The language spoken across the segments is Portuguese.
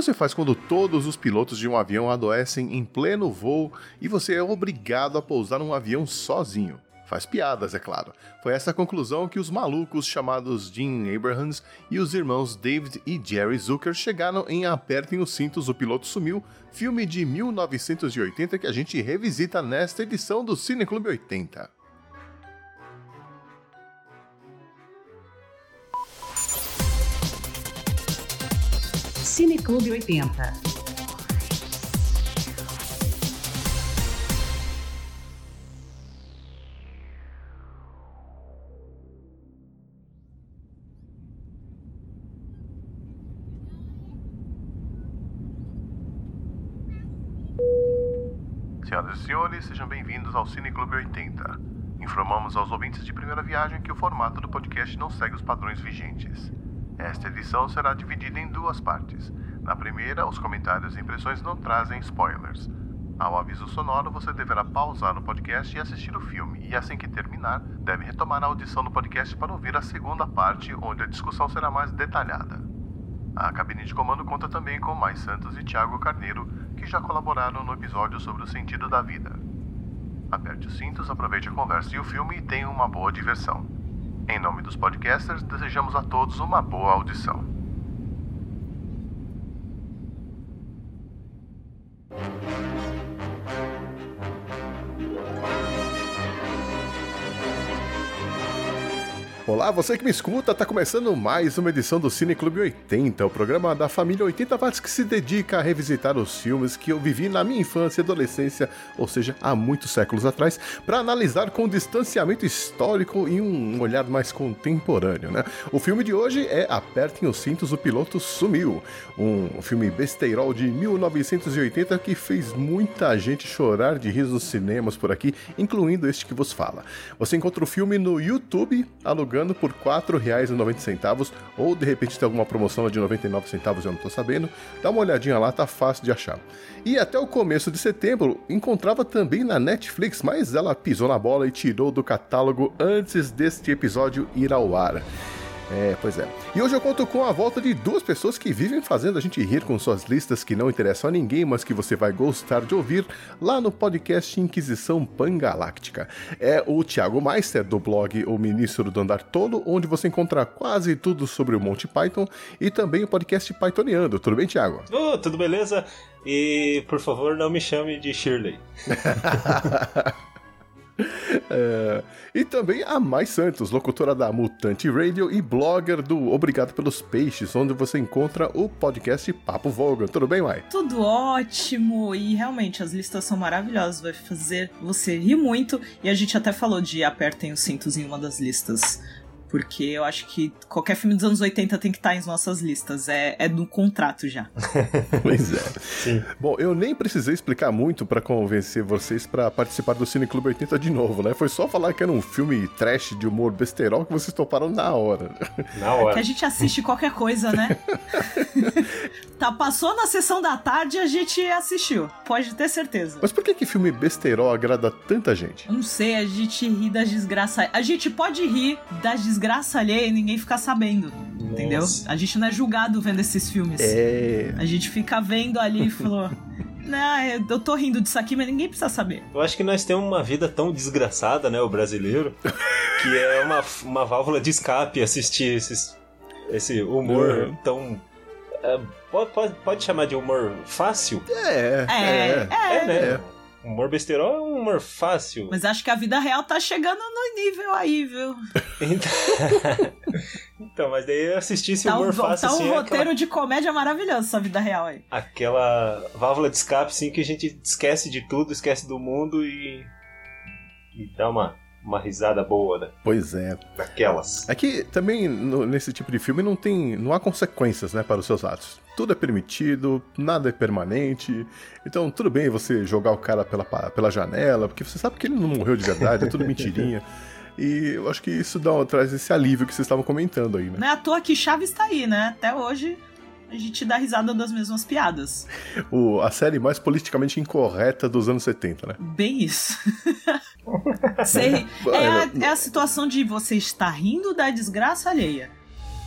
você faz quando todos os pilotos de um avião adoecem em pleno voo e você é obrigado a pousar um avião sozinho? Faz piadas, é claro. Foi essa conclusão que os malucos chamados Jim Abrahams e os irmãos David e Jerry Zucker chegaram em Apertem os Cintos, o Piloto Sumiu, filme de 1980 que a gente revisita nesta edição do Cine Clube 80. Cine Clube 80. Senhoras e senhores, sejam bem-vindos ao Cine Clube 80. Informamos aos ouvintes de primeira viagem que o formato do podcast não segue os padrões vigentes. Esta edição será dividida em duas partes. Na primeira, os comentários e impressões não trazem spoilers. Ao aviso sonoro, você deverá pausar o podcast e assistir o filme, e assim que terminar, deve retomar a audição do podcast para ouvir a segunda parte, onde a discussão será mais detalhada. A cabine de comando conta também com Mais Santos e Thiago Carneiro, que já colaboraram no episódio sobre o sentido da vida. Aperte os cintos, aproveite a conversa e o filme e tenha uma boa diversão. Em nome dos podcasters, desejamos a todos uma boa audição. Olá, você que me escuta, tá começando mais uma edição do Cine Clube 80, o programa da família 80 watts que se dedica a revisitar os filmes que eu vivi na minha infância e adolescência, ou seja, há muitos séculos atrás, para analisar com distanciamento histórico e um olhar mais contemporâneo, né? O filme de hoje é Apertem os Cintos, o Piloto Sumiu, um filme besteirol de 1980 que fez muita gente chorar de riso nos cinemas por aqui, incluindo este que vos fala. Você encontra o filme no YouTube, alugando pagando por R$ 4,90 ou de repente tem alguma promoção de 99 centavos, eu não tô sabendo. Dá uma olhadinha lá, tá fácil de achar. E até o começo de setembro encontrava também na Netflix, mas ela pisou na bola e tirou do catálogo antes deste episódio ir ao ar. É, pois é. E hoje eu conto com a volta de duas pessoas que vivem fazendo a gente rir com suas listas que não interessam a ninguém, mas que você vai gostar de ouvir lá no podcast Inquisição Pangaláctica. É o Thiago Meister, do blog O Ministro do Andar Tolo, onde você encontra quase tudo sobre o Monty Python, e também o podcast Pythoniando. Tudo bem, Thiago? Oh, tudo beleza? E, por favor, não me chame de Shirley. É, e também a Mais Santos, locutora da Mutante Radio e blogger do Obrigado pelos Peixes, onde você encontra o podcast Papo Volga. Tudo bem, Mai? Tudo ótimo! E realmente as listas são maravilhosas, vai fazer você rir muito. E a gente até falou de apertem os cintos em uma das listas porque eu acho que qualquer filme dos anos 80 tem que estar em nossas listas. É, é do contrato já. pois é. Sim. Bom, eu nem precisei explicar muito para convencer vocês para participar do Cine Clube 80 de novo, né? Foi só falar que era um filme trash de humor besterol que vocês toparam na hora. Na hora. Que a gente assiste qualquer coisa, né? tá, passou na sessão da tarde e a gente assistiu. Pode ter certeza. Mas por que que filme besterol agrada tanta gente? Não sei, a gente ri das desgraças. A gente pode rir das desgraças desgraça alheia e ninguém ficar sabendo. Nossa. Entendeu? A gente não é julgado vendo esses filmes. É. A gente fica vendo ali e falou. Não, eu tô rindo disso aqui, mas ninguém precisa saber. Eu acho que nós temos uma vida tão desgraçada, né, o brasileiro, que é uma, uma válvula de escape assistir esses, esse humor uhum. tão. É, pode, pode, pode chamar de humor fácil? É, é, é, é, é né? É. Humor besterol é um humor fácil. Mas acho que a vida real tá chegando no nível aí, viu? Então, então mas daí eu assisti esse tá humor um, fácil. Tá um assim, roteiro aquela... de comédia maravilhoso essa vida real aí. Aquela válvula de escape, assim, que a gente esquece de tudo, esquece do mundo e. e dá uma uma risada boa, né? Pois é. Daquelas. É que também no, nesse tipo de filme não tem. não há consequências, né, para os seus atos. Tudo é permitido, nada é permanente. Então, tudo bem você jogar o cara pela, pela janela, porque você sabe que ele não morreu de verdade, é tudo mentirinha. E eu acho que isso dá, traz esse alívio que vocês estavam comentando aí, né? Não é à toa que Chaves está aí, né? Até hoje a gente dá risada das mesmas piadas. O, a série mais politicamente incorreta dos anos 70, né? Bem isso. Sei, é, a, é a situação de você estar rindo da desgraça alheia.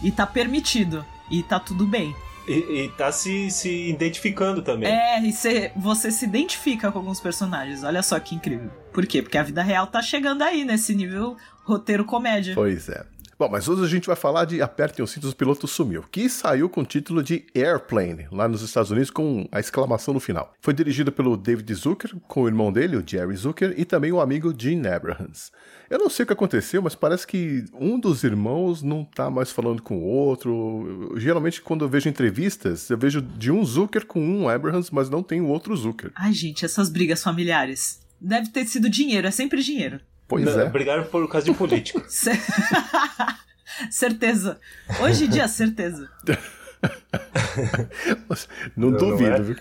E tá permitido. E tá tudo bem. E, e tá se, se identificando também. É, e cê, você se identifica com alguns personagens. Olha só que incrível. Por quê? Porque a vida real tá chegando aí, nesse nível roteiro comédia. Pois é. Bom, mas hoje a gente vai falar de Apertem os Cintos, o Piloto Sumiu, que saiu com o título de Airplane, lá nos Estados Unidos, com a exclamação no final. Foi dirigido pelo David Zucker, com o irmão dele, o Jerry Zucker, e também o amigo Gene Abrahams. Eu não sei o que aconteceu, mas parece que um dos irmãos não tá mais falando com o outro. Eu, geralmente, quando eu vejo entrevistas, eu vejo de um Zucker com um Abrahams, mas não tem o outro Zucker. Ai, gente, essas brigas familiares. Deve ter sido dinheiro, é sempre dinheiro. Pois Não, é. Brigaram por causa de político. Cer- certeza. Hoje em dia, certeza. Não, Não, duvido, não é? viu?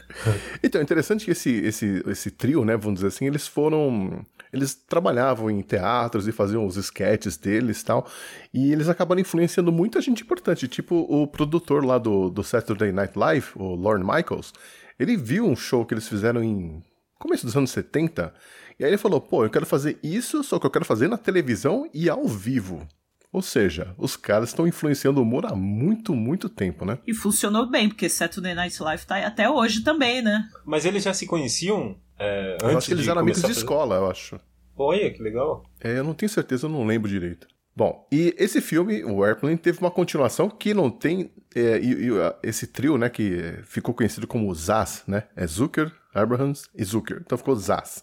Então, é interessante que esse, esse, esse trio, né, vamos dizer assim, eles foram. Eles trabalhavam em teatros e faziam os sketches deles e tal. E eles acabaram influenciando muita gente importante. Tipo o produtor lá do, do Saturday Night Live, o Lorne Michaels. Ele viu um show que eles fizeram em começo dos anos 70. E aí ele falou: pô, eu quero fazer isso, só que eu quero fazer na televisão e ao vivo. Ou seja, os caras estão influenciando o humor há muito, muito tempo, né? E funcionou bem, porque Saturday Night Live tá aí até hoje também, né? Mas eles já se conheciam é, antes eu acho que eles de eram amigos de escola, eu acho. Olha, que legal. É, eu não tenho certeza, eu não lembro direito. Bom, e esse filme, o Airplane, teve uma continuação que não tem. é, e, e, esse trio, né, que ficou conhecido como Zaz, né? É Zucker, Abrahams e Zucker. Então ficou Zaz.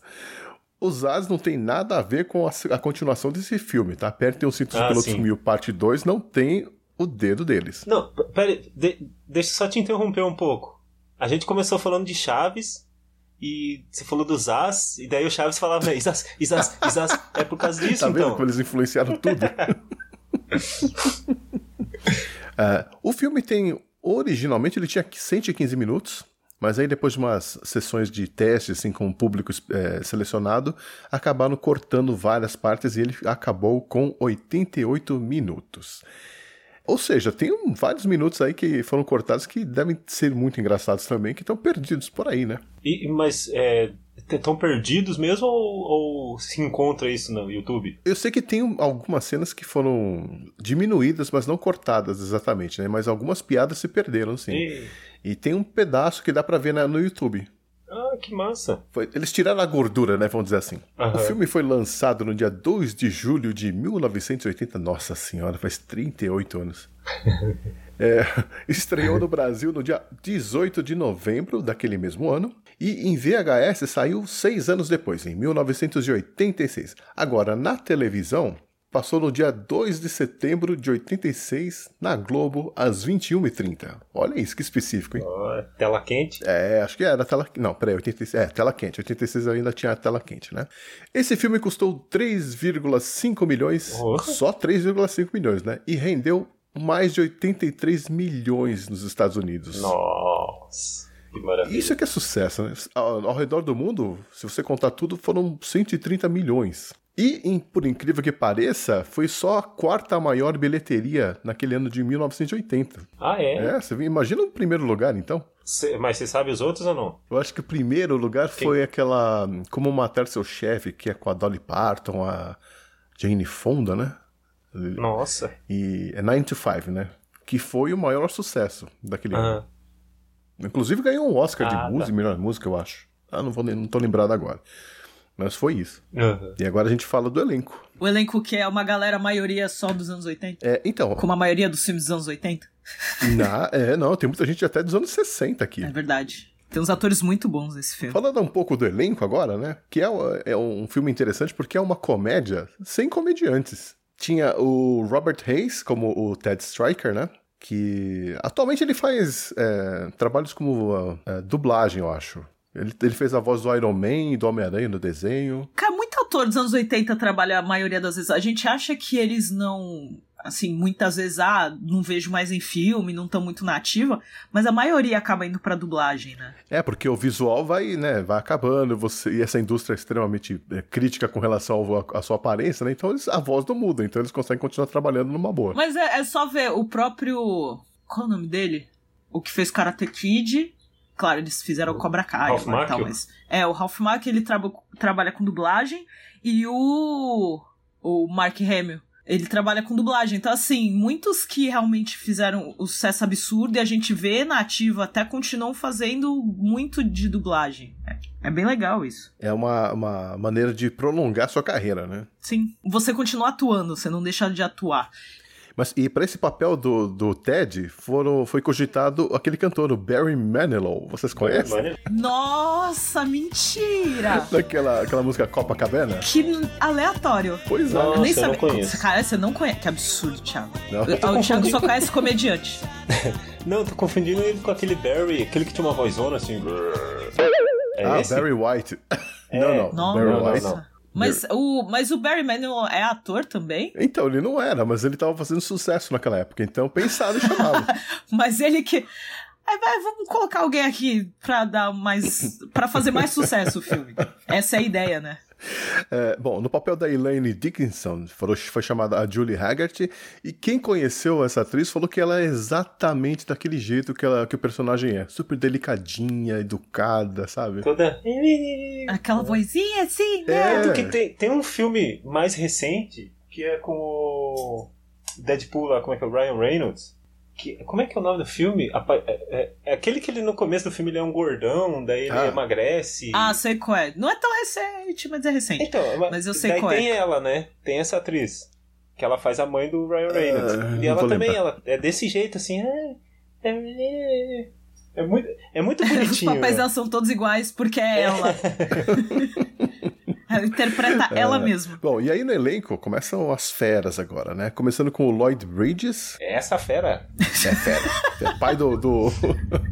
O Zaz não tem nada a ver com a, a continuação desse filme, tá? Apertem o cinto Ah, do piloto sim. sumiu, parte 2, não tem o dedo deles. Não, p- pera aí, de- deixa eu só te interromper um pouco. A gente começou falando de Chaves e você falou do Zaz, e daí o Chaves falava, Isas, Isas, Isas. É por causa disso, tá vendo então. como eles influenciaram tudo? Ah, o filme tem. Originalmente ele tinha 115 minutos, mas aí depois de umas sessões de teste, assim, com o público eh, selecionado, acabaram cortando várias partes e ele acabou com 88 minutos. Ou seja, tem um- vários minutos aí que foram cortados que devem ser muito engraçados também, que estão perdidos por aí, né? E, mas estão perdidos mesmo ou, ou se encontra isso no YouTube? Eu sei que tem um- algumas cenas que foram diminuídas, mas não cortadas exatamente, né? Mas algumas piadas se perderam, sim. E- E tem um pedaço que dá pra ver na- no YouTube. ah, que massa. Foi- eles tiraram a gordura, né? Vamos dizer assim. Aham. O filme foi lançado no dia 2 de julho de 1980. Nossa senhora, faz 38 anos. É, estreou no Brasil no dia 18 de novembro daquele mesmo ano. E em VHS saiu seis anos depois, em 1986. Agora, na televisão, passou no dia 2 de setembro de 86, na Globo, às 21h30. Olha isso, que específico, hein? Ó, tela quente. É, acho que era tela. Não, peraí, 86. É, tela quente. 86 ainda tinha tela quente, né? Esse filme custou 3,5 milhões. Oh. Só 3,5 milhões, né? E rendeu mais de 83 milhões nos Estados Unidos. Nossa, que maravilha. Isso é que é sucesso, né? Ao, ao redor do mundo, se você contar tudo, foram 130 milhões. E, por incrível que pareça, foi só a quarta maior bilheteria naquele ano de 1980. Ah, é? É, você imagina o primeiro lugar, então. Cê- mas você sabe os outros ou não? Eu acho que o primeiro lugar foi aquela Como Matar Seu Chefe, que é com a Dolly Parton, a Jane Fonda, né? Nossa. E é 9 to 5, né? Que foi o maior sucesso daquele ano. Inclusive ganhou um Oscar Ah, de tá. música, melhor música, eu acho. Ah, não, vou, não tô lembrado agora. Mas foi isso. Aham. E agora a gente fala do elenco. O elenco que é uma galera, a maioria só dos anos 80. É, então, Como a maioria dos filmes dos anos 80. na, é, não, tem muita gente até dos anos 60 aqui. É verdade. Tem uns atores muito bons nesse filme. Falando um pouco do elenco agora, né? Que é, é um filme interessante porque é uma comédia sem comediantes. Tinha o Robert Hayes como o Ted Striker, né? Que atualmente ele faz é, trabalhos como ah, ah, dublagem, eu acho. Ele, ele fez a voz do Iron Man e do Homem-Aranha no desenho. Cara, muito ator dos anos 80 trabalha a maioria das vezes. A gente acha que eles não. Assim, muitas vezes, ah, não vejo mais em filme, não estão muito na ativa, mas a maioria acaba indo pra dublagem, né? É, porque o visual vai, né, vai acabando, você, e essa indústria é extremamente é, crítica com relação à sua aparência, né? Então eles, a voz não muda, então eles conseguem continuar trabalhando numa boa. Mas é, é só ver o próprio. Qual é o nome dele? O que fez Karate Kid. Claro, eles fizeram o Cobra Kai Ralph agora e tal, mas. É, o Ralph Mack ele traba- trabalha com dublagem e o. O Mark Hamill. Ele trabalha com dublagem. Então, assim, muitos que realmente fizeram o sucesso absurdo e a gente vê na ativa até continuam fazendo muito de dublagem. É, é bem legal isso. É uma, uma maneira de prolongar sua carreira, né? Sim. Você continua atuando, você não deixa de atuar. Mas e para esse papel do, do Ted, foram, foi cogitado aquele cantor, o Barry Manilow. Vocês conhecem? Nossa, mentira! Daquela aquela música Copacabana? Que aleatório. Pois é. Nossa, eu nem sabia. não. Cara, você não conhece. Que absurdo, Thiago. Não. O, o Thiago confundindo. só conhece comediante. Não, tô confundindo ele com aquele Barry, aquele que tinha uma vozona assim. É ah, esse? Barry White. não, não. Não, Barry não, White. não. Mas o, mas o Barry Manilow é ator também? Então, ele não era, mas ele tava fazendo sucesso naquela época, então pensaram em chamá-lo. Mas ele que. Vai, vamos colocar alguém aqui pra dar mais. pra fazer mais sucesso o filme. Essa é a ideia, né? É, bom, no papel da Elaine Dickinson foi, foi chamada a Julie Haggart, e quem conheceu essa atriz falou que ela é exatamente daquele jeito que, ela, que o personagem é. Super delicadinha, educada, sabe? Toda. Aquela vozinha assim, né? É. Tanto que tem, tem um filme mais recente que é com o Deadpool lá, como é que é? O Ryan Reynolds. Que, como é que é o nome do filme? É, é- é aquele que ele no começo do filme ele é um gordão, daí ele Ah. emagrece. Ah, sei qual é. Não é tão recente, mas é recente. Então, Mas eu sei daí qual é. tem ela, né? Tem essa atriz. Que ela faz a mãe do Ryan Reynolds. Ah, e ela também, lembrar. ela é desse jeito, assim. é- é- É muito, é muito Os bonitinho. papéis né? dela são todos iguais porque é ela. ela interpreta ela mesma. Bom, e aí no elenco começam as feras agora, né? Começando com o Lloyd Bridges, É Essa fera. é fera. É pai do. do-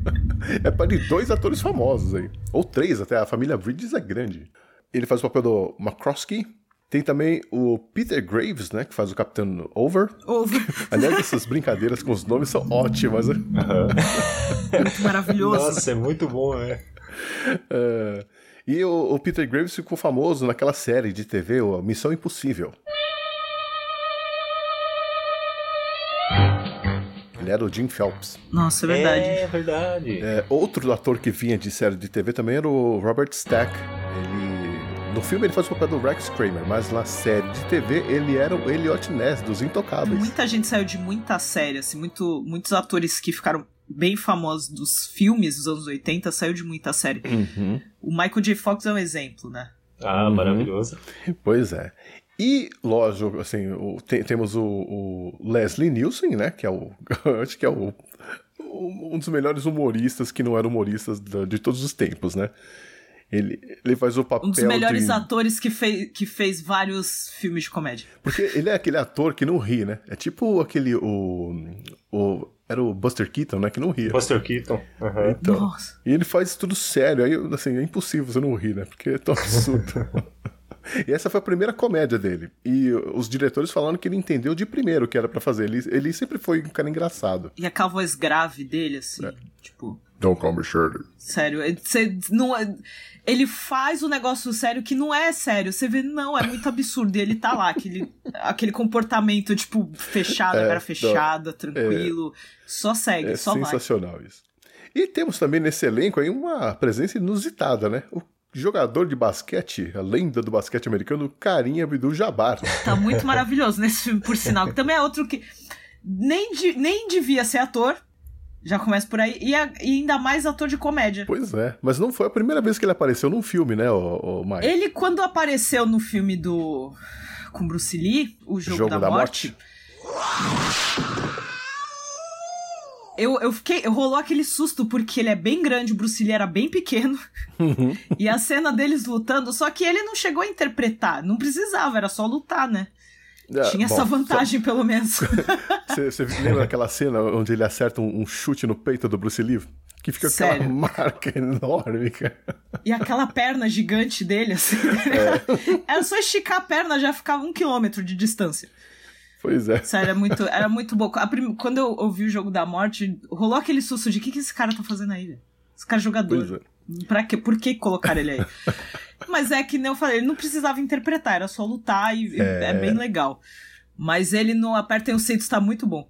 é pai de dois atores famosos aí. Ou três até, a família Bridges é grande. Ele faz o papel do McCroskey. Tem também o Peter Graves, né? Que faz o Capitão Over. Ouve. Aliás, essas brincadeiras com os nomes são ótimas, né? Muito maravilhoso. Nossa, é muito bom, né? É, e o, o Peter Graves ficou famoso naquela série de TV, o Missão Impossível. Ele era o Jim Phelps. Nossa, é verdade. É verdade. É, outro ator que vinha de série de TV também era o Robert Stack. Ele, no filme ele faz o papel do Rex Kramer, mas na série de TV ele era o Elliot Ness, dos Intocáveis. Muita gente saiu de muita série, assim, muito, muitos atores que ficaram bem famosos dos filmes dos anos 80 saiu de muita série. Uhum. O Michael J. Fox é um exemplo, né? Ah, maravilhoso. Pois é. E, lógico, assim, o- tem- temos o, o Leslie Nielsen, né? Que é o. acho que é o, o- um dos melhores humoristas que não era humoristas da- de todos os tempos, né? Ele, ele faz o papel. Um dos melhores de... atores que, fez que fez vários filmes de comédia. Porque ele é aquele ator que não ri, né? É tipo aquele. O, o, era o Buster Keaton, né? Que não ria. Buster Keaton. Aham. Então, Nossa. E ele faz tudo sério. Aí, assim, é impossível você não rir, né? Porque é tão absurdo. e essa foi a primeira comédia dele. E os diretores falaram que ele entendeu de primeiro o que era pra fazer. Ele, ele sempre foi um cara engraçado. E aquela voz grave dele, assim, tipo. Don't call me Shirley. Sério, ele- você não é- ele faz o negócio sério que não é sério. Você vê, não, é muito absurdo. E ele tá lá, aquele, aquele comportamento, tipo, fechado, É, cara fechada, tranquilo. Só segue, É só vai. sensacional isso. E temos também nesse elenco aí uma presença inusitada, né? O jogador de basquete, a lenda do basquete americano, Karim Abdul-Jabbar. Tá muito maravilhoso nesse filme, por sinal. Que também é outro que nem, de- nem devia ser ator. Já começa por aí. E, a- e ainda mais ator de comédia. Pois é, mas não foi a primeira vez que ele apareceu num filme, né, o, Mike? Ele, quando apareceu no filme do. com Bruce Lee, O Jogo, da, Morte. Eu, eu fiquei. Rolou aquele susto porque ele é bem grande, o Bruce Lee era bem pequeno. e a cena deles lutando, só que ele não chegou a interpretar. Não precisava, era só lutar, né? Ah, Tinha bom, essa vantagem, pelo menos. Você lembra daquela cena onde ele acerta um, um chute no peito do Bruce Lee? Que fica aquela Sério? marca enorme, cara. e aquela perna gigante dele, assim. Era só esticar a perna, já ficava um quilômetro de distância. Pois é. Sério, era muito, era muito bom. Prim- Quando eu ouvi o jogo da morte, rolou aquele susto de o que, que esse cara tá fazendo aí? velho? Esse cara é jogador. Pois é. Pra quê? Por que colocar ele aí? Mas é que nem eu falei, ele não precisava interpretar, era só lutar e e é, bem legal. Mas ele no Apertem os Cintos tá muito bom.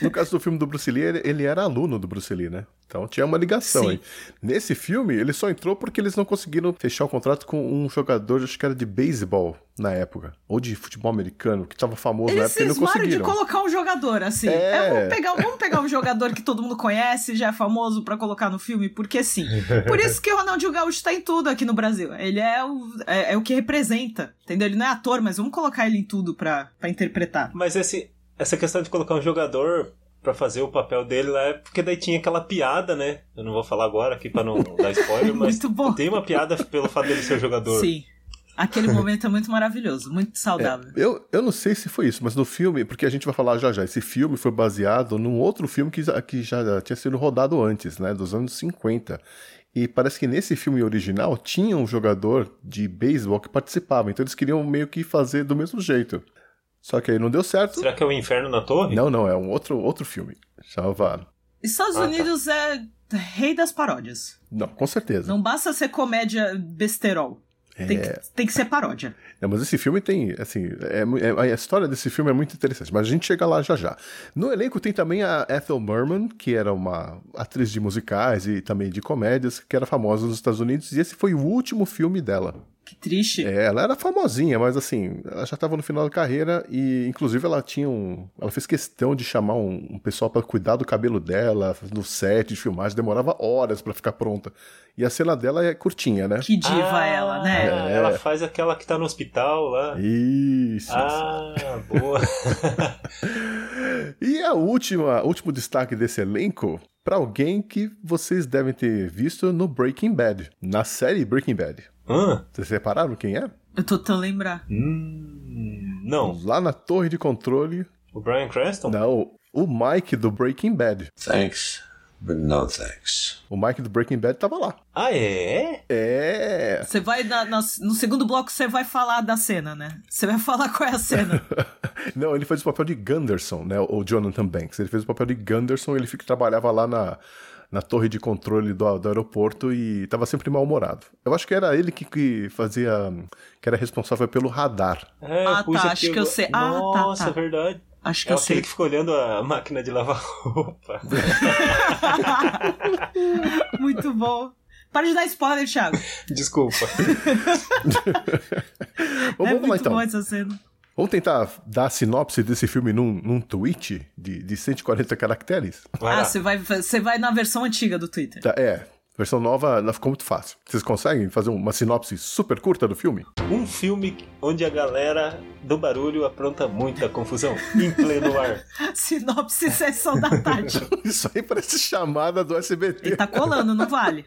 No caso do filme do Bruce Lee, ele, ele era aluno do Bruce Lee, né? Então tinha uma ligação Sim. aí. Nesse filme, ele só entrou porque eles não conseguiram fechar o contrato com um jogador, acho que era de beisebol na época. Ou de futebol americano, que tava famoso na Eles época e não cismaram de conseguiram. colocar um jogador, assim. É. É, vamos, pegar, vamos pegar um jogador que todo mundo conhece, já é famoso pra colocar no filme, porque sim. Por isso que o Ronaldinho Gaúcho tá em tudo aqui no Brasil. Ele é o, é, é o que representa, entendeu? Ele não é ator, mas vamos colocar ele em tudo pra, pra interpretar. Mas esse, essa questão de colocar um jogador pra fazer o papel dele lá é porque daí tinha aquela piada, né? Eu não vou falar agora aqui pra não dar spoiler, mas Muito bom. tem uma piada pelo fato dele ser jogador. Sim. Aquele momento é muito maravilhoso, muito saudável. Eu, eu não sei se foi isso, mas no filme, porque a gente vai falar já já, esse filme foi baseado num outro filme que, já- que já tinha sido rodado antes, né, dos anos 50. E parece que nesse filme original tinha um jogador de beisebol que participava, então eles queriam meio que fazer do mesmo jeito. Só que aí não deu certo. Será que é o Inferno na Torre? Não, não, é um outro, outro filme. Chama. Estados Ah, tá. Unidos é rei das paródias. Não, com certeza. Não basta ser comédia besterol. Tem, É. que, tem que ser paródia. Não, mas esse filme tem, assim, é é- a história desse filme é muito interessante, mas a gente chega lá já já. No elenco tem também a Ethel Merman, que era uma atriz de musicais e também de comédias, que era famosa nos Estados Unidos, e esse foi o último filme dela. Que triste. É, ela era famosinha, mas assim, ela já estava no final da carreira e, inclusive, ela tinha um. Ela fez questão de chamar um, um pessoal para cuidar do cabelo dela, no set de filmagem, demorava horas para ficar pronta. E a cena dela é curtinha, né? Que diva Ah, ela, né? Ela faz aquela que tá no hospital lá. Isso. Ah, boa. E a última, último destaque desse elenco para alguém que vocês devem ter visto no Breaking Bad, na série Breaking Bad. Hã? Vocês separaram quem é? Eu tô tentando lembrar. Hum, não. Lá na torre de controle, O Brian Cranston? não, o Mike do Breaking Bad. Thanks, but no thanks. O Mike do Breaking Bad tava lá. Ah, é? É. Você vai na- na- no segundo bloco você vai falar da cena, né? Você vai falar qual é a cena. Não, ele fez o papel de Gunderson, né? O Jonathan Banks. Ele fez o papel de Gunderson, ele fica, trabalhava lá na, na torre de controle do, do aeroporto e tava sempre mal-humorado. Eu acho que era ele que, que fazia. que era responsável pelo radar. É, Ah, tá, acho que eu sei. Ah, tá, Nossa, tá. é verdade. Acho que É eu sei. que fica olhando a máquina de lavar roupa. Muito bom. Para de dar spoiler, Thiago. Desculpa. Vamos, é vamos lá muito então. bom essa cena. Vamos tentar dar a sinopse desse filme num, num tweet de, de 140 caracteres? Vai ah, você vai, você vai na versão antiga do Twitter. Tá, é, versão nova não ficou muito fácil. Vocês conseguem fazer uma sinopse super curta do filme? Um filme onde a galera do barulho apronta muita confusão em pleno ar. Sinopse sessão da tarde. Isso aí parece chamada do SBT. Ele tá colando, não vale?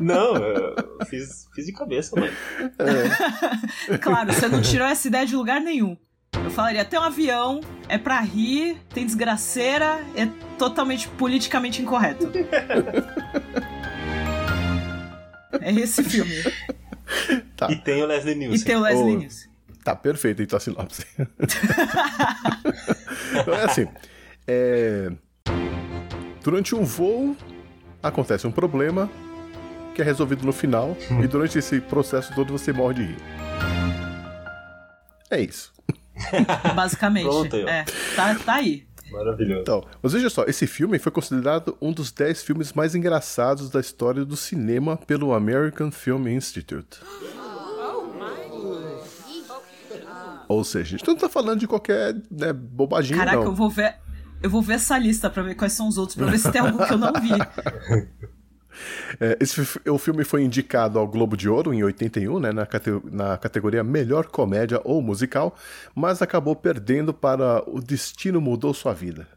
Não, eu fiz, fiz de cabeça, mano. Claro, você não tirou essa ideia de lugar nenhum. Eu falaria, tem um avião, é pra rir, tem desgraceira, é totalmente politicamente incorreto. É esse filme. Tá, E tem o Leslie E Nielsen. tem o Leslie. Nielsen. tá perfeito então a sinopse. Então, é assim, é, durante um voo acontece um problema que é resolvido no final e durante esse processo todo você morre de rir. É isso. Basicamente. Pronto é, tá, tá aí. Maravilhoso. Então, mas veja só, esse filme foi considerado um dos 10 filmes mais engraçados da história do cinema pelo American Film Institute. Ou seja, a gente não tá falando de qualquer né, bobaginha, Caraca, não. eu vou ver. Eu vou ver essa lista pra ver quais são os outros, pra ver se tem algum que eu não vi. É, esse, o filme foi indicado ao Globo de Ouro em 81, né, na, cate- na categoria Melhor Comédia ou Musical, mas acabou perdendo para O Destino Mudou Sua Vida.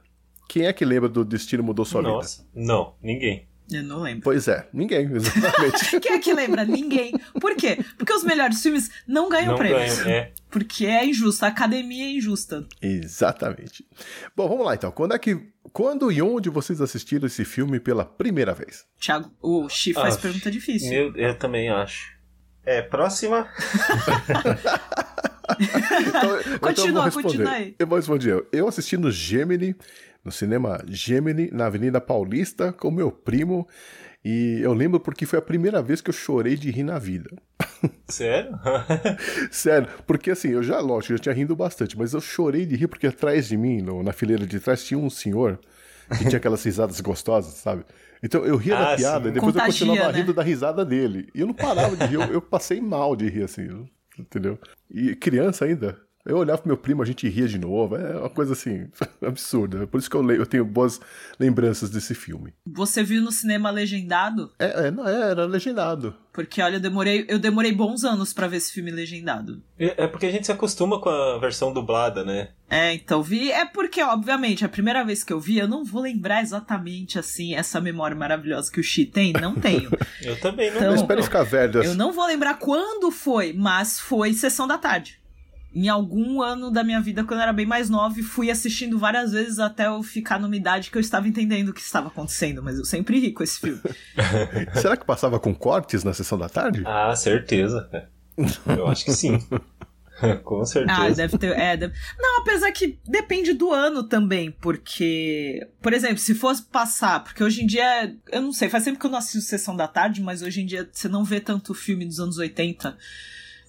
Quem é que lembra do Destino Mudou Sua Vida? Nossa, não, ninguém. Eu não lembro. Pois é, ninguém, exatamente. Quem é que lembra? Ninguém. Por quê? Porque os melhores filmes não ganham Não prêmios. ganho, é. Porque é injusto, a academia é injusta. exatamente. Bom, vamos lá então. Quando é que. Quando e onde vocês assistiram esse filme pela primeira vez? Thiago, o Chi faz Ah, pergunta difícil. Meu, eu também acho. É, próxima. Então, então eu Continua, responder. continua aí. Eu vou responder. Eu- Eu assisti no Gemini, no cinema Gemini, na Avenida Paulista, com meu primo. E eu lembro porque foi a primeira vez que eu chorei de rir na vida. Sério? Sério, porque assim, eu já, lógico, eu tinha rindo bastante, mas eu chorei de rir porque atrás de mim, no- na fileira de trás, tinha um senhor que tinha aquelas risadas gostosas, sabe? Então eu ria da Ah, piada sim. e depois Contagia, eu continuava né? rindo da risada dele. E eu não parava de rir, eu, eu passei mal de rir, assim, eu- entendeu? E criança ainda. Eu olhava pro meu primo, a gente ria de novo. É uma coisa assim, absurda. Por isso que eu, le- eu tenho boas lembranças desse filme. Você viu no cinema legendado? É, é, não, é, era legendado. Porque, olha, eu demorei, eu demorei bons anos pra ver esse filme legendado. É é porque a gente se acostuma com a versão dublada, né? É, então vi. É porque, obviamente, a primeira vez que eu vi, eu não vou lembrar exatamente assim essa memória maravilhosa que o Xi tem. Não tenho. Eu também não. Então- espere ficar velho. eu não vou lembrar quando foi, mas foi sessão da tarde. Em algum ano da minha vida, quando eu era bem mais nova, fui assistindo várias vezes até eu ficar numa idade que eu estava entendendo o que estava acontecendo. Mas eu sempre ri com esse filme. Será que passava com cortes na sessão da tarde? Ah, certeza. Eu acho que sim. com certeza. Ah, deve ter. É, deve- Não, apesar que depende do ano também, porque. Por exemplo, se fosse passar, porque hoje em dia. Eu não sei, faz tempo que eu não assisto Sessão da Tarde, mas hoje em dia você não vê tanto filme dos anos 80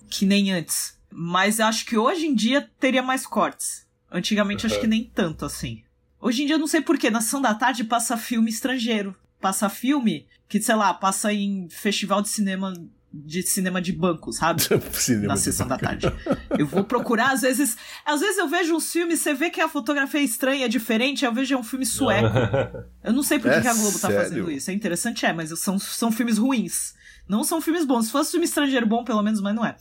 que nem antes. Mas eu acho que hoje em dia teria mais cortes. Antigamente acho que nem tanto assim. Hoje em dia eu não sei porquê, na Sessão da Tarde passa filme estrangeiro. Passa filme que, sei lá, passa em festival de cinema. De cinema de banco, sabe? Na sessão da tarde. Eu vou procurar, às vezes. Às vezes eu vejo uns filmes, você vê que a fotografia é estranha, é diferente, eu vejo é um filme sueco. Eu não sei por que, É que a Globo tá sério? fazendo isso. É interessante, é, mas são, são filmes ruins. Não são filmes bons. Se fosse filme estrangeiro bom, pelo menos, mas não é.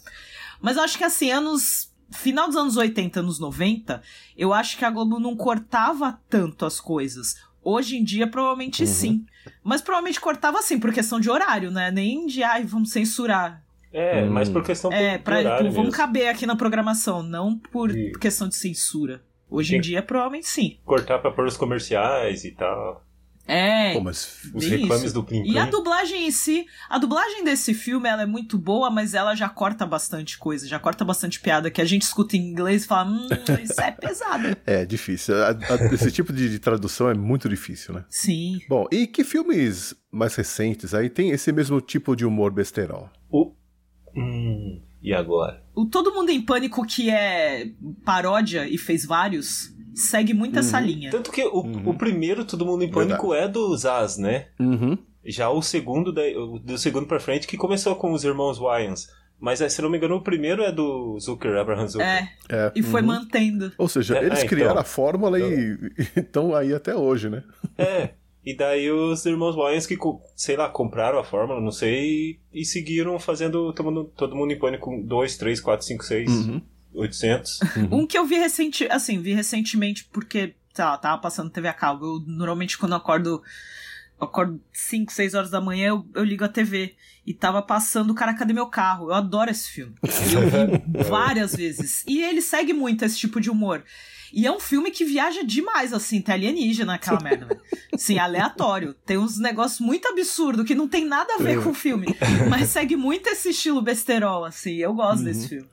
Mas eu acho que assim, anos. Final dos anos 80, anos 90, eu acho que a Globo não cortava tanto as coisas. Hoje em dia, provavelmente sim. Mas provavelmente cortava assim, por questão de horário, né? Nem de, ai, vamos censurar. É, Hum. mas por questão É, pra, horário tipo, vamos caber aqui na programação, não por E- questão de censura. Hoje em Sim. dia, provavelmente sim. Cortar pra pôr os comerciais e tal. É. Pô, mas Os reclames isso. do Plim E a Plim. dublagem em si, a dublagem desse filme, ela é muito boa, mas ela já corta bastante coisa, já corta bastante piada que a gente escuta em inglês e fala, hum, isso é pesado. é difícil. A- a- esse tipo de, de tradução é muito difícil, né? Sim. Bom, e que filmes mais recentes aí tem esse mesmo tipo de humor besterol? O... Hum, e agora? O Todo Mundo em Pânico, que é paródia e fez vários, segue muito essa linha. Tanto que o, Uhum. o primeiro Todo Mundo em Pânico é do Zaz, né? Uhum. Já o segundo, da, o- do segundo pra frente, que começou com os irmãos Wyans. Mas, eh, se não me engano, o primeiro é do Zucker, Abraham Zucker. É, É. e foi Uhum. mantendo. Ou seja, É, eles é, criaram então. a fórmula e estão aí até hoje, né? É. E daí os irmãos Wyans que, sei lá, compraram a fórmula, não sei, e, e seguiram fazendo todo mundo, todo mundo em pânico 2, 3, 4, 5, 6, Uhum. 800. Um que eu vi recente, assim, vi recentemente porque, sei lá, tava passando TV a cabo. Eu, normalmente quando eu acordo, eu acordo 5, 6 horas da manhã, eu, eu ligo a TV. E tava passando o Cara, Cadê Meu Carro? Eu adoro esse filme. E eu vi várias vezes. E ele segue muito esse tipo de humor. E é um filme que viaja demais, assim, tem alienígena naquela merda. velho. Sim, aleatório. Tem uns negócios muito absurdos que não tem nada a ver com o filme. Mas segue muito esse estilo besterol, assim. Eu gosto desse filme.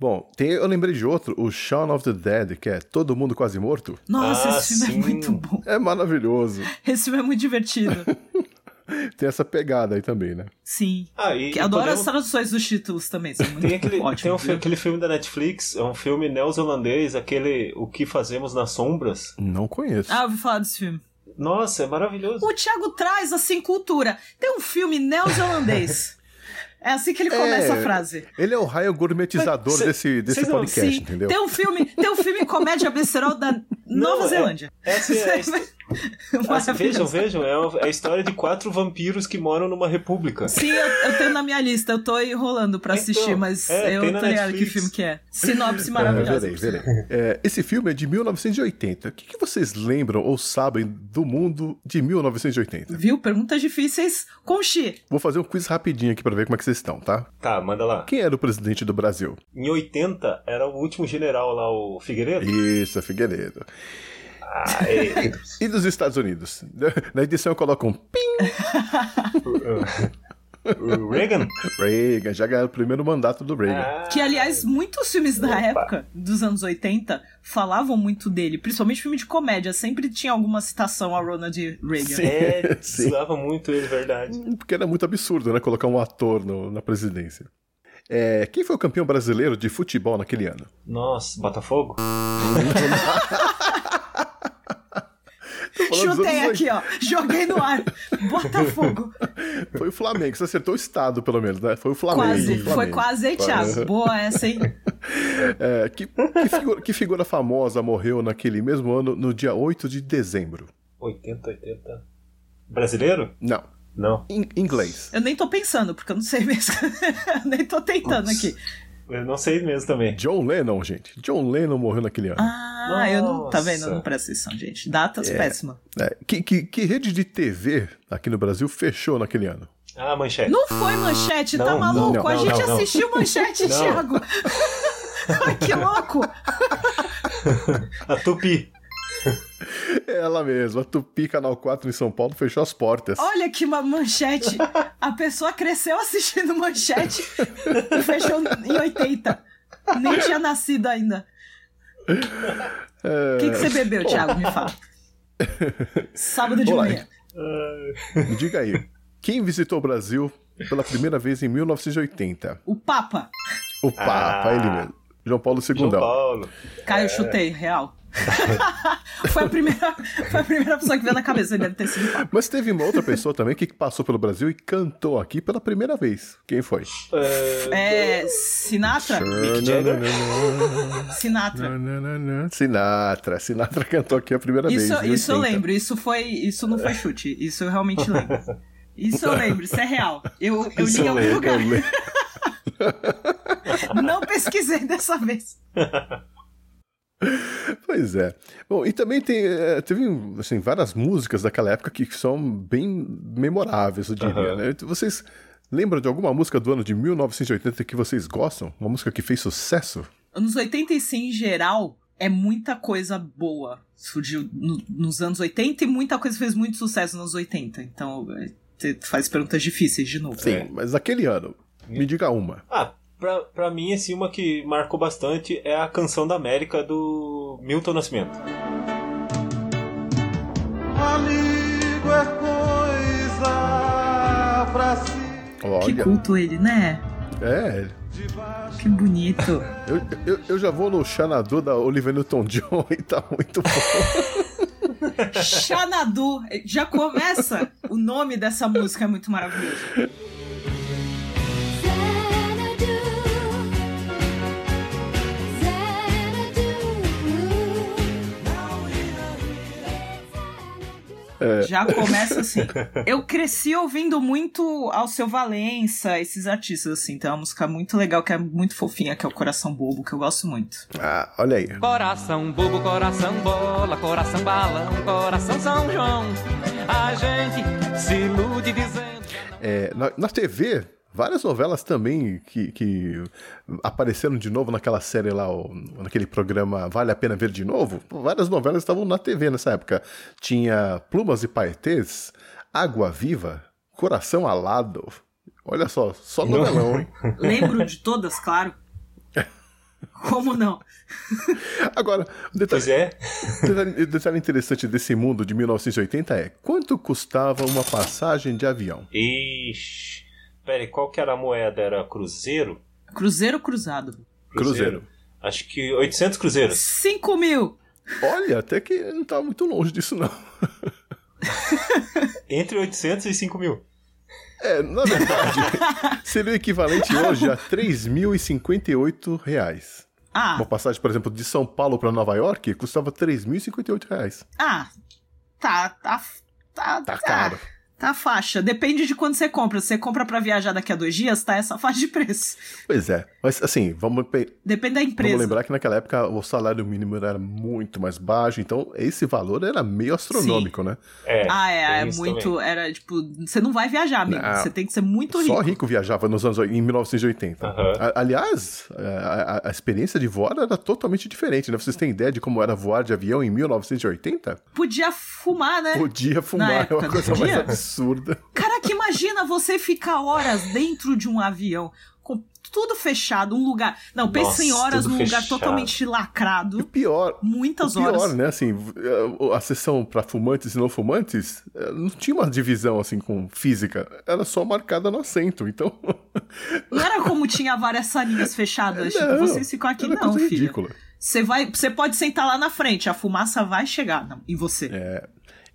Bom, tem, eu lembrei de outro, o Shaun of the Dead, que é Todo Mundo Quase Morto. Nossa, Ah, esse filme sim. é muito bom. É maravilhoso. Esse filme é muito divertido. Tem essa pegada aí também, né? Sim. Ah, e, Que e adoro podemos- as traduções dos títulos também. São muito Tem, aquele, tem um ótimos. fi- aquele filme da Netflix, é um filme neozelandês, aquele O Que Fazemos nas Sombras. Não conheço. Ah, eu ouvi falar desse filme. Nossa, é maravilhoso. O Thiago traz, assim, cultura. Tem um filme neozelandês. É assim que ele começa É. a frase. Ele é o raio gourmetizador Cê- desse, desse não- podcast, Sim. entendeu? Tem um filme, tem um filme comédia besterol da Nova Não, é- Zelândia. Essa é a, his- Ah, vejam, vejam, é a, é a história de quatro vampiros que moram numa república. Sim, eu, eu tenho na minha lista, eu tô enrolando pra Então, assistir, mas é, eu tô ligado que filme que é. Sinopse É, maravilhosa. verei, verei. É, esse filme é de 1980. O que, que vocês lembram ou sabem do mundo de 1980? Viu? Perguntas difíceis com Xi. Vou fazer um quiz rapidinho aqui pra ver como é que vocês estão, tá? Tá, manda lá. Quem era o presidente do Brasil? Em 80 era o último general lá, o Figueiredo. Isso, é Figueiredo. Ah, é. E dos Estados Unidos? Na edição eu coloco um pim. o Reagan? Reagan, já ganhou o primeiro mandato do Reagan. Ah, Que, aliás, muitos filmes da época, dos anos 80, falavam muito dele. Principalmente filme de comédia. Sempre tinha alguma citação a Ronald Reagan. Sim. É, Sim. muito ele, verdade. Porque era muito absurdo, né? Colocar um ator no- na presidência. É, quem foi o campeão brasileiro de futebol naquele ano? Nossa, Botafogo? Tô falando falando dos Chutei aqui, ó. Joguei no ar. Botafogo. Foi o Flamengo, você acertou o estado, pelo menos, né? Foi o Flamengo. Quase. o Flamengo. Foi quase, hein, Thiago? Boa essa, hein? É, que, que figura, que figura famosa morreu naquele mesmo ano, no dia 8 de dezembro? 80, 80. Brasileiro? Não, Não. em inglês. Eu nem tô pensando, porque eu não sei mesmo. Eu nem tô tentando aqui. Eu não sei mesmo também. John Lennon, gente. John Lennon morreu naquele ano. Ah, eu não. Tá vendo? Nossa. Eu não presto atenção, gente. Datas péssimas. É, que, que, que rede de TV aqui no Brasil fechou naquele ano? Ah, manchete. Não foi manchete, tá Não, maluco? não, a não, gente não, não. assistiu manchete. Thiago. Ai, que louco! A Tupi. Ela mesma, a Tupi Canal 4 em São Paulo fechou as portas. Olha que uma manchete. A pessoa cresceu assistindo manchete e fechou em 80. Nem tinha nascido ainda. O que, que você bebeu, Thiago? Me fala. Sábado de Olá. manhã. Me diga aí, quem visitou o Brasil pela primeira vez em 1980? O Papa. O Papa, Ah. ele mesmo. João Paulo II. João Paulo. Caio, eu chutei, real. foi, a primeira, foi a primeira pessoa que veio na cabeça, ele deve ter sido. Mas teve uma outra pessoa também que passou pelo Brasil e cantou aqui pela primeira vez. Quem foi? É. Sinatra? Sinatra. Sinatra. Sinatra cantou aqui a primeira Isso, vez. isso eu 80. lembro, isso foi. Isso não foi chute. Isso eu realmente lembro. Isso eu lembro, isso é real. Eu, eu li em algum lugar. Não pesquisei dessa vez. Pois é. Bom, e também tem, eh, teve assim, várias músicas daquela época que são bem memoráveis, eu diria. Aham. né? Vocês lembram de alguma música do ano de 1980 que vocês gostam? Uma música que fez sucesso? Anos 85 em geral é muita coisa boa. Surgiu no- nos anos 80 e muita coisa fez muito sucesso nos 80. Então, você faz perguntas difíceis de novo. Sim, É. mas naquele ano. Me diga uma. Ah, pra, pra mim, assim, uma que marcou bastante é a Canção da América do Milton Nascimento. Amigo é coisa pra si. Que Olha, culto ele, né? é. Que bonito. Eu, eu, eu já vou no Xanadu da Olivia Newton-John e tá muito bom. Xanadu. Já começa. O nome dessa música é muito maravilhoso. Já começa assim. Eu cresci ouvindo muito Alceu Valença, esses artistas, assim. Tem uma música muito legal, que é muito fofinha, que é o Coração Bobo, que eu gosto muito. Ah, olha aí. Coração bobo, coração bola, coração balão, coração São João. A gente se ilude dizendo. É, na, na TV, várias novelas também que, que apareceram de novo naquela série lá, naquele programa Vale a Pena Ver de Novo. Várias novelas estavam na TV nessa época. Tinha Plumas e Paetês, Água Viva, Coração Alado. Olha só, só novelão, hein? Lembro de todas, claro. Como não? Agora, um detalhe, Pois é. detalhe, detalhe interessante desse mundo de 1980 é quanto custava uma passagem de avião? Ixi. Pera aí, qual que era a moeda? Era cruzeiro? Cruzeiro cruzado. Cruzeiro. Acho que 800 cruzeiros. 5 mil! Olha, até que não estava muito longe disso, não. Entre 800 e 5 mil. É, na verdade, seria o equivalente hoje a 3.058 reais. Ah, Uma passagem, por exemplo, de São Paulo para Nova York custava 3.058 reais. ah, tá, tá, tá, Tá caro. Tá faixa. Depende de quando você compra. Se você compra pra viajar daqui a dois dias, tá essa faixa de preço. Pois é, mas assim, vamos, pe- Depende da empresa. vamos lembrar que naquela época o salário mínimo era muito mais baixo, então esse valor era meio astronômico, né? É. Ah, é, é muito. também. Era tipo, você não vai viajar, amigo. Não. Você tem que ser muito rico. Só rico viajava nos anos em 1980. Aham. A- Aliás, a, a- a experiência de voar era totalmente diferente, né? Vocês têm ideia de como era voar de avião em 1980? Podia fumar, né? Podia fumar, é uma coisa mais absurda. Caraca, imagina você ficar horas dentro de um avião tudo fechado, um lugar. Não, pense Nossa, em horas num lugar totalmente E o lacrado. pior, Muitas o pior, horas. né? Assim, a sessão para fumantes e não fumantes eh, não tinha uma divisão assim com física, era só marcada no assento. Então, Não era como tinha várias salinhas fechadas. tipo, Não, vocês ficam aqui, era não, coisa filho. ridícula. Você vai, você pode sentar lá na frente, a fumaça vai chegar não, em você. É.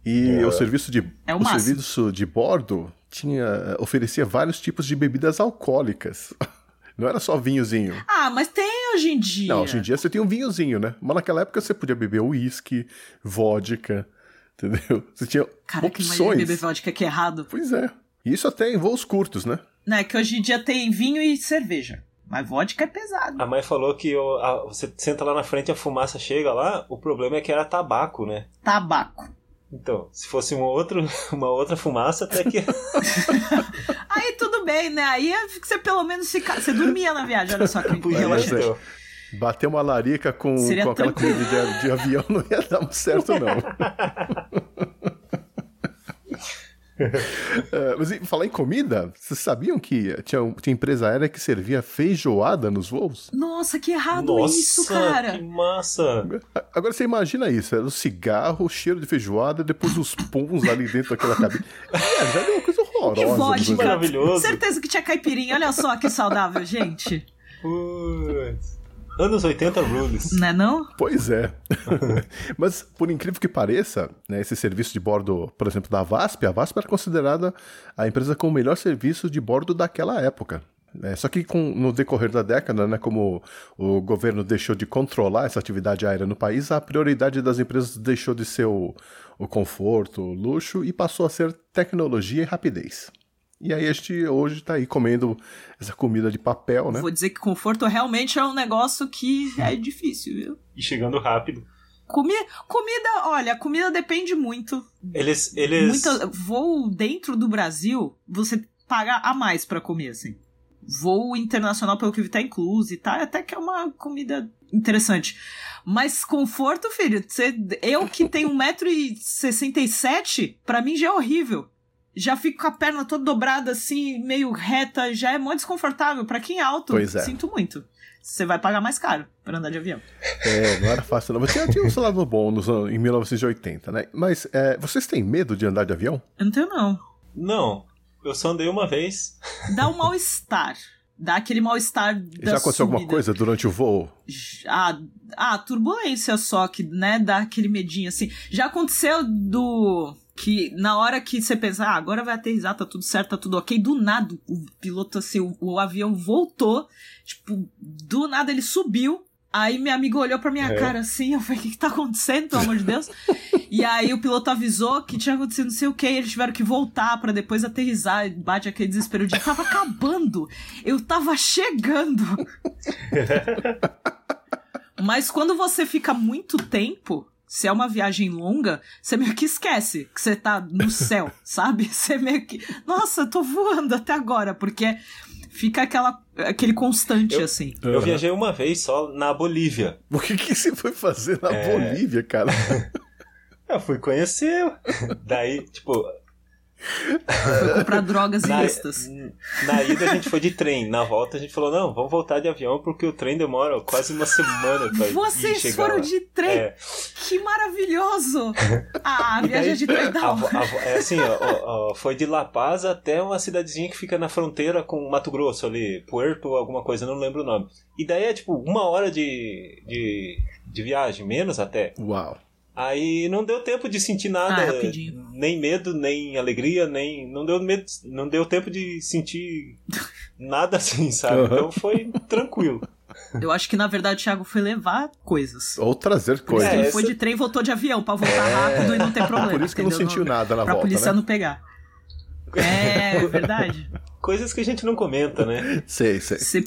E o serviço de É o o serviço de bordo tinha oferecia vários tipos de bebidas alcoólicas. Não era só vinhozinho. Ah, mas tem hoje em dia. Não, hoje em dia você tem um vinhozinho, né? Mas naquela época você podia beber uísque, vodka, entendeu? Você tinha Cara, que opções. beber vodka que é errado. Pois é. E isso até em voos curtos, né? Não, é que hoje em dia tem vinho e cerveja. Mas vodka é pesado. A mãe falou que o- a- você senta lá na frente a fumaça chega lá, o problema é que era tabaco, né? Tabaco. Então, se fosse uma, outro, uma outra fumaça, até que. Aí tudo bem, né? Aí é que você pelo menos fica... Você dormia na viagem, olha só que Podia, relaxante. então. Bater uma larica com, com aquela comida de, de avião não ia dar muito certo, não. É, mas e falar em comida, vocês sabiam que tinha, tinha empresa aérea que servia feijoada nos voos? Nossa, que errado Nossa, isso, cara. que massa! Agora você imagina isso, era o cigarro, o cheiro de feijoada, depois os puns ali dentro daquela cabine. É, já deu uma coisa horrorosa. Que vodka. Maravilhoso. Certeza que tinha caipirinha. Olha só que saudável, gente. Putz. Anos 80 rules. Não é não? Pois é. Mas, por incrível que pareça, né, esse serviço de bordo, por exemplo, da VASP, a VASP era considerada a empresa com o melhor serviço de bordo daquela época. É, só que com, no decorrer da década, né, como o governo deixou de controlar essa atividade aérea no país, a prioridade das empresas deixou de ser o, o conforto, o luxo e passou a ser tecnologia e rapidez. E aí a gente hoje está aí comendo essa comida de papel, né? Vou dizer que conforto realmente é um negócio que é difícil, viu? E chegando rápido. Comi comida, olha, comida depende muito. Eles. eles... Muita, voo dentro do Brasil, você paga a mais pra comer, assim. Voo internacional, pelo que vi, tá incluso e tá, até que é uma comida interessante. Mas conforto, filho, você, eu que tenho 1,67m, pra mim já é horrível. Já fico com a perna toda dobrada, assim, meio reta, já é muito desconfortável. Pra quem é alto, Pois é. sinto muito. Você vai pagar mais caro pra andar de avião. É, não era fácil não. Mas tinha, tinha um salário bom nos anos, em 1980, né? Mas é, vocês têm medo de andar de avião? Eu não tenho, não. Não. Eu só andei uma vez. Dá um mal-estar. Dá aquele mal-estar da Já aconteceu alguma coisa durante o voo? Ah, ah, turbulência só, que, né, dá aquele medinho assim. Já aconteceu do. Que na hora que você pensa, ah, agora vai aterrissar, tá tudo certo, tá tudo ok. Do nada, o piloto, assim, o, o avião voltou. Tipo, do nada ele subiu. Aí minha amiga olhou pra minha É. cara assim, eu falei, o que, que tá acontecendo, pelo amor de Deus? e aí o piloto avisou que tinha acontecido não sei o que, eles tiveram que voltar pra depois aterrissar. E bate aquele desespero de tava acabando. Eu tava chegando. Mas quando você fica muito tempo, se é uma viagem longa, você meio que esquece que você tá no céu, sabe? Você meio que. Nossa, eu tô voando até agora, porque fica aquela, aquele constante, Eu- assim. Eu viajei uma vez só na Bolívia. O que, que você foi fazer na É. Bolívia, cara? Eu fui conhecer. Daí, tipo, Foi comprar drogas na, ilícitas. na ida a gente foi de trem. Na volta a gente falou, não, vamos voltar de avião porque o trem demora quase uma semana pra ir Vocês chegar foram lá. de trem? É. Que maravilhoso! Ah, a viagem daí, de trem da a hora. a vo- É assim, ó, ó, ó, foi de La Paz até uma cidadezinha que fica na fronteira com Mato Grosso ali, Puerto, alguma coisa, não lembro o nome. E daí é tipo uma hora de, de, de viagem, menos até. Uau. Aí não deu tempo de sentir nada, Ah, rapidinho. nem medo, nem alegria, nem não deu medo, não deu tempo de sentir nada assim, sabe? Uhum. Então foi tranquilo. Eu acho que na verdade o Thiago foi levar coisas. Ou trazer Por isso coisas. que ele essa- foi de trem e voltou de avião, pra voltar rápido e não ter problema. Por isso que não entendeu? sentiu nada na Pra volta, polícia né? não pegar. É, é verdade. Coisas que a gente não comenta, né? Sei, sei. Você-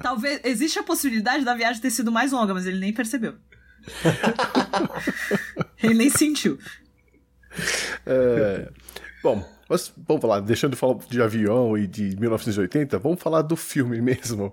Talvez. Existe a possibilidade da viagem ter sido mais longa, mas ele nem percebeu. ele nem sentiu. É, Bom, mas vamos falar, deixando de falar de avião e de 1980, vamos falar do filme mesmo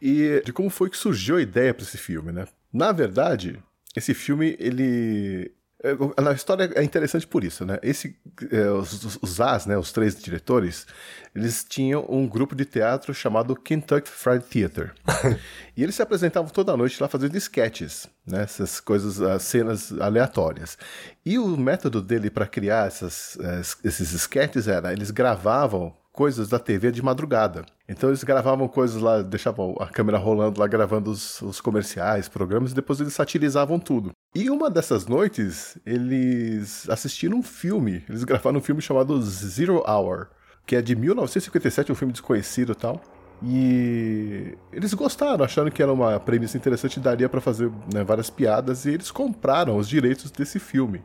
e de como foi que surgiu a ideia para esse filme, né? Na verdade, esse filme, ele. É, Na história é interessante por isso, né? Esse, é, os, os- os As, né, os três diretores, eles tinham um grupo de teatro chamado Kentucky Fried Theater. e eles se apresentavam toda noite lá fazendo sketches, né? Essas coisas, as cenas aleatórias. E o método dele para criar essas, eh, esses sketches era, eles gravavam coisas da TV de madrugada. Então eles gravavam coisas lá, deixavam a câmera rolando lá, gravando os, os comerciais, programas, e depois eles satirizavam tudo. E uma dessas noites, eles assistiram um filme, eles gravaram um filme chamado Zero Hour, que é de 1957, um filme desconhecido e tal. E eles gostaram, acharam que era uma premissa interessante daria pra fazer né, várias piadas, e eles compraram os direitos desse filme.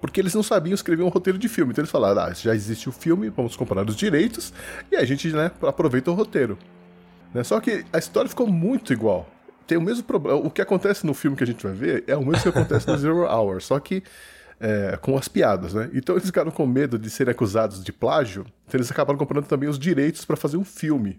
Porque eles não sabiam escrever um roteiro de filme. Então eles falaram: ah, já existe o filme, vamos comprar os direitos e a gente né, aproveita o roteiro. Né? Só que a história ficou muito igual. Tem o mesmo problema. O que acontece no filme que a gente vai ver é o mesmo que acontece no Zero Hour, só que é, com as piadas, né? Então eles ficaram com medo de serem acusados de plágio, então eles acabaram comprando também os direitos para fazer um filme,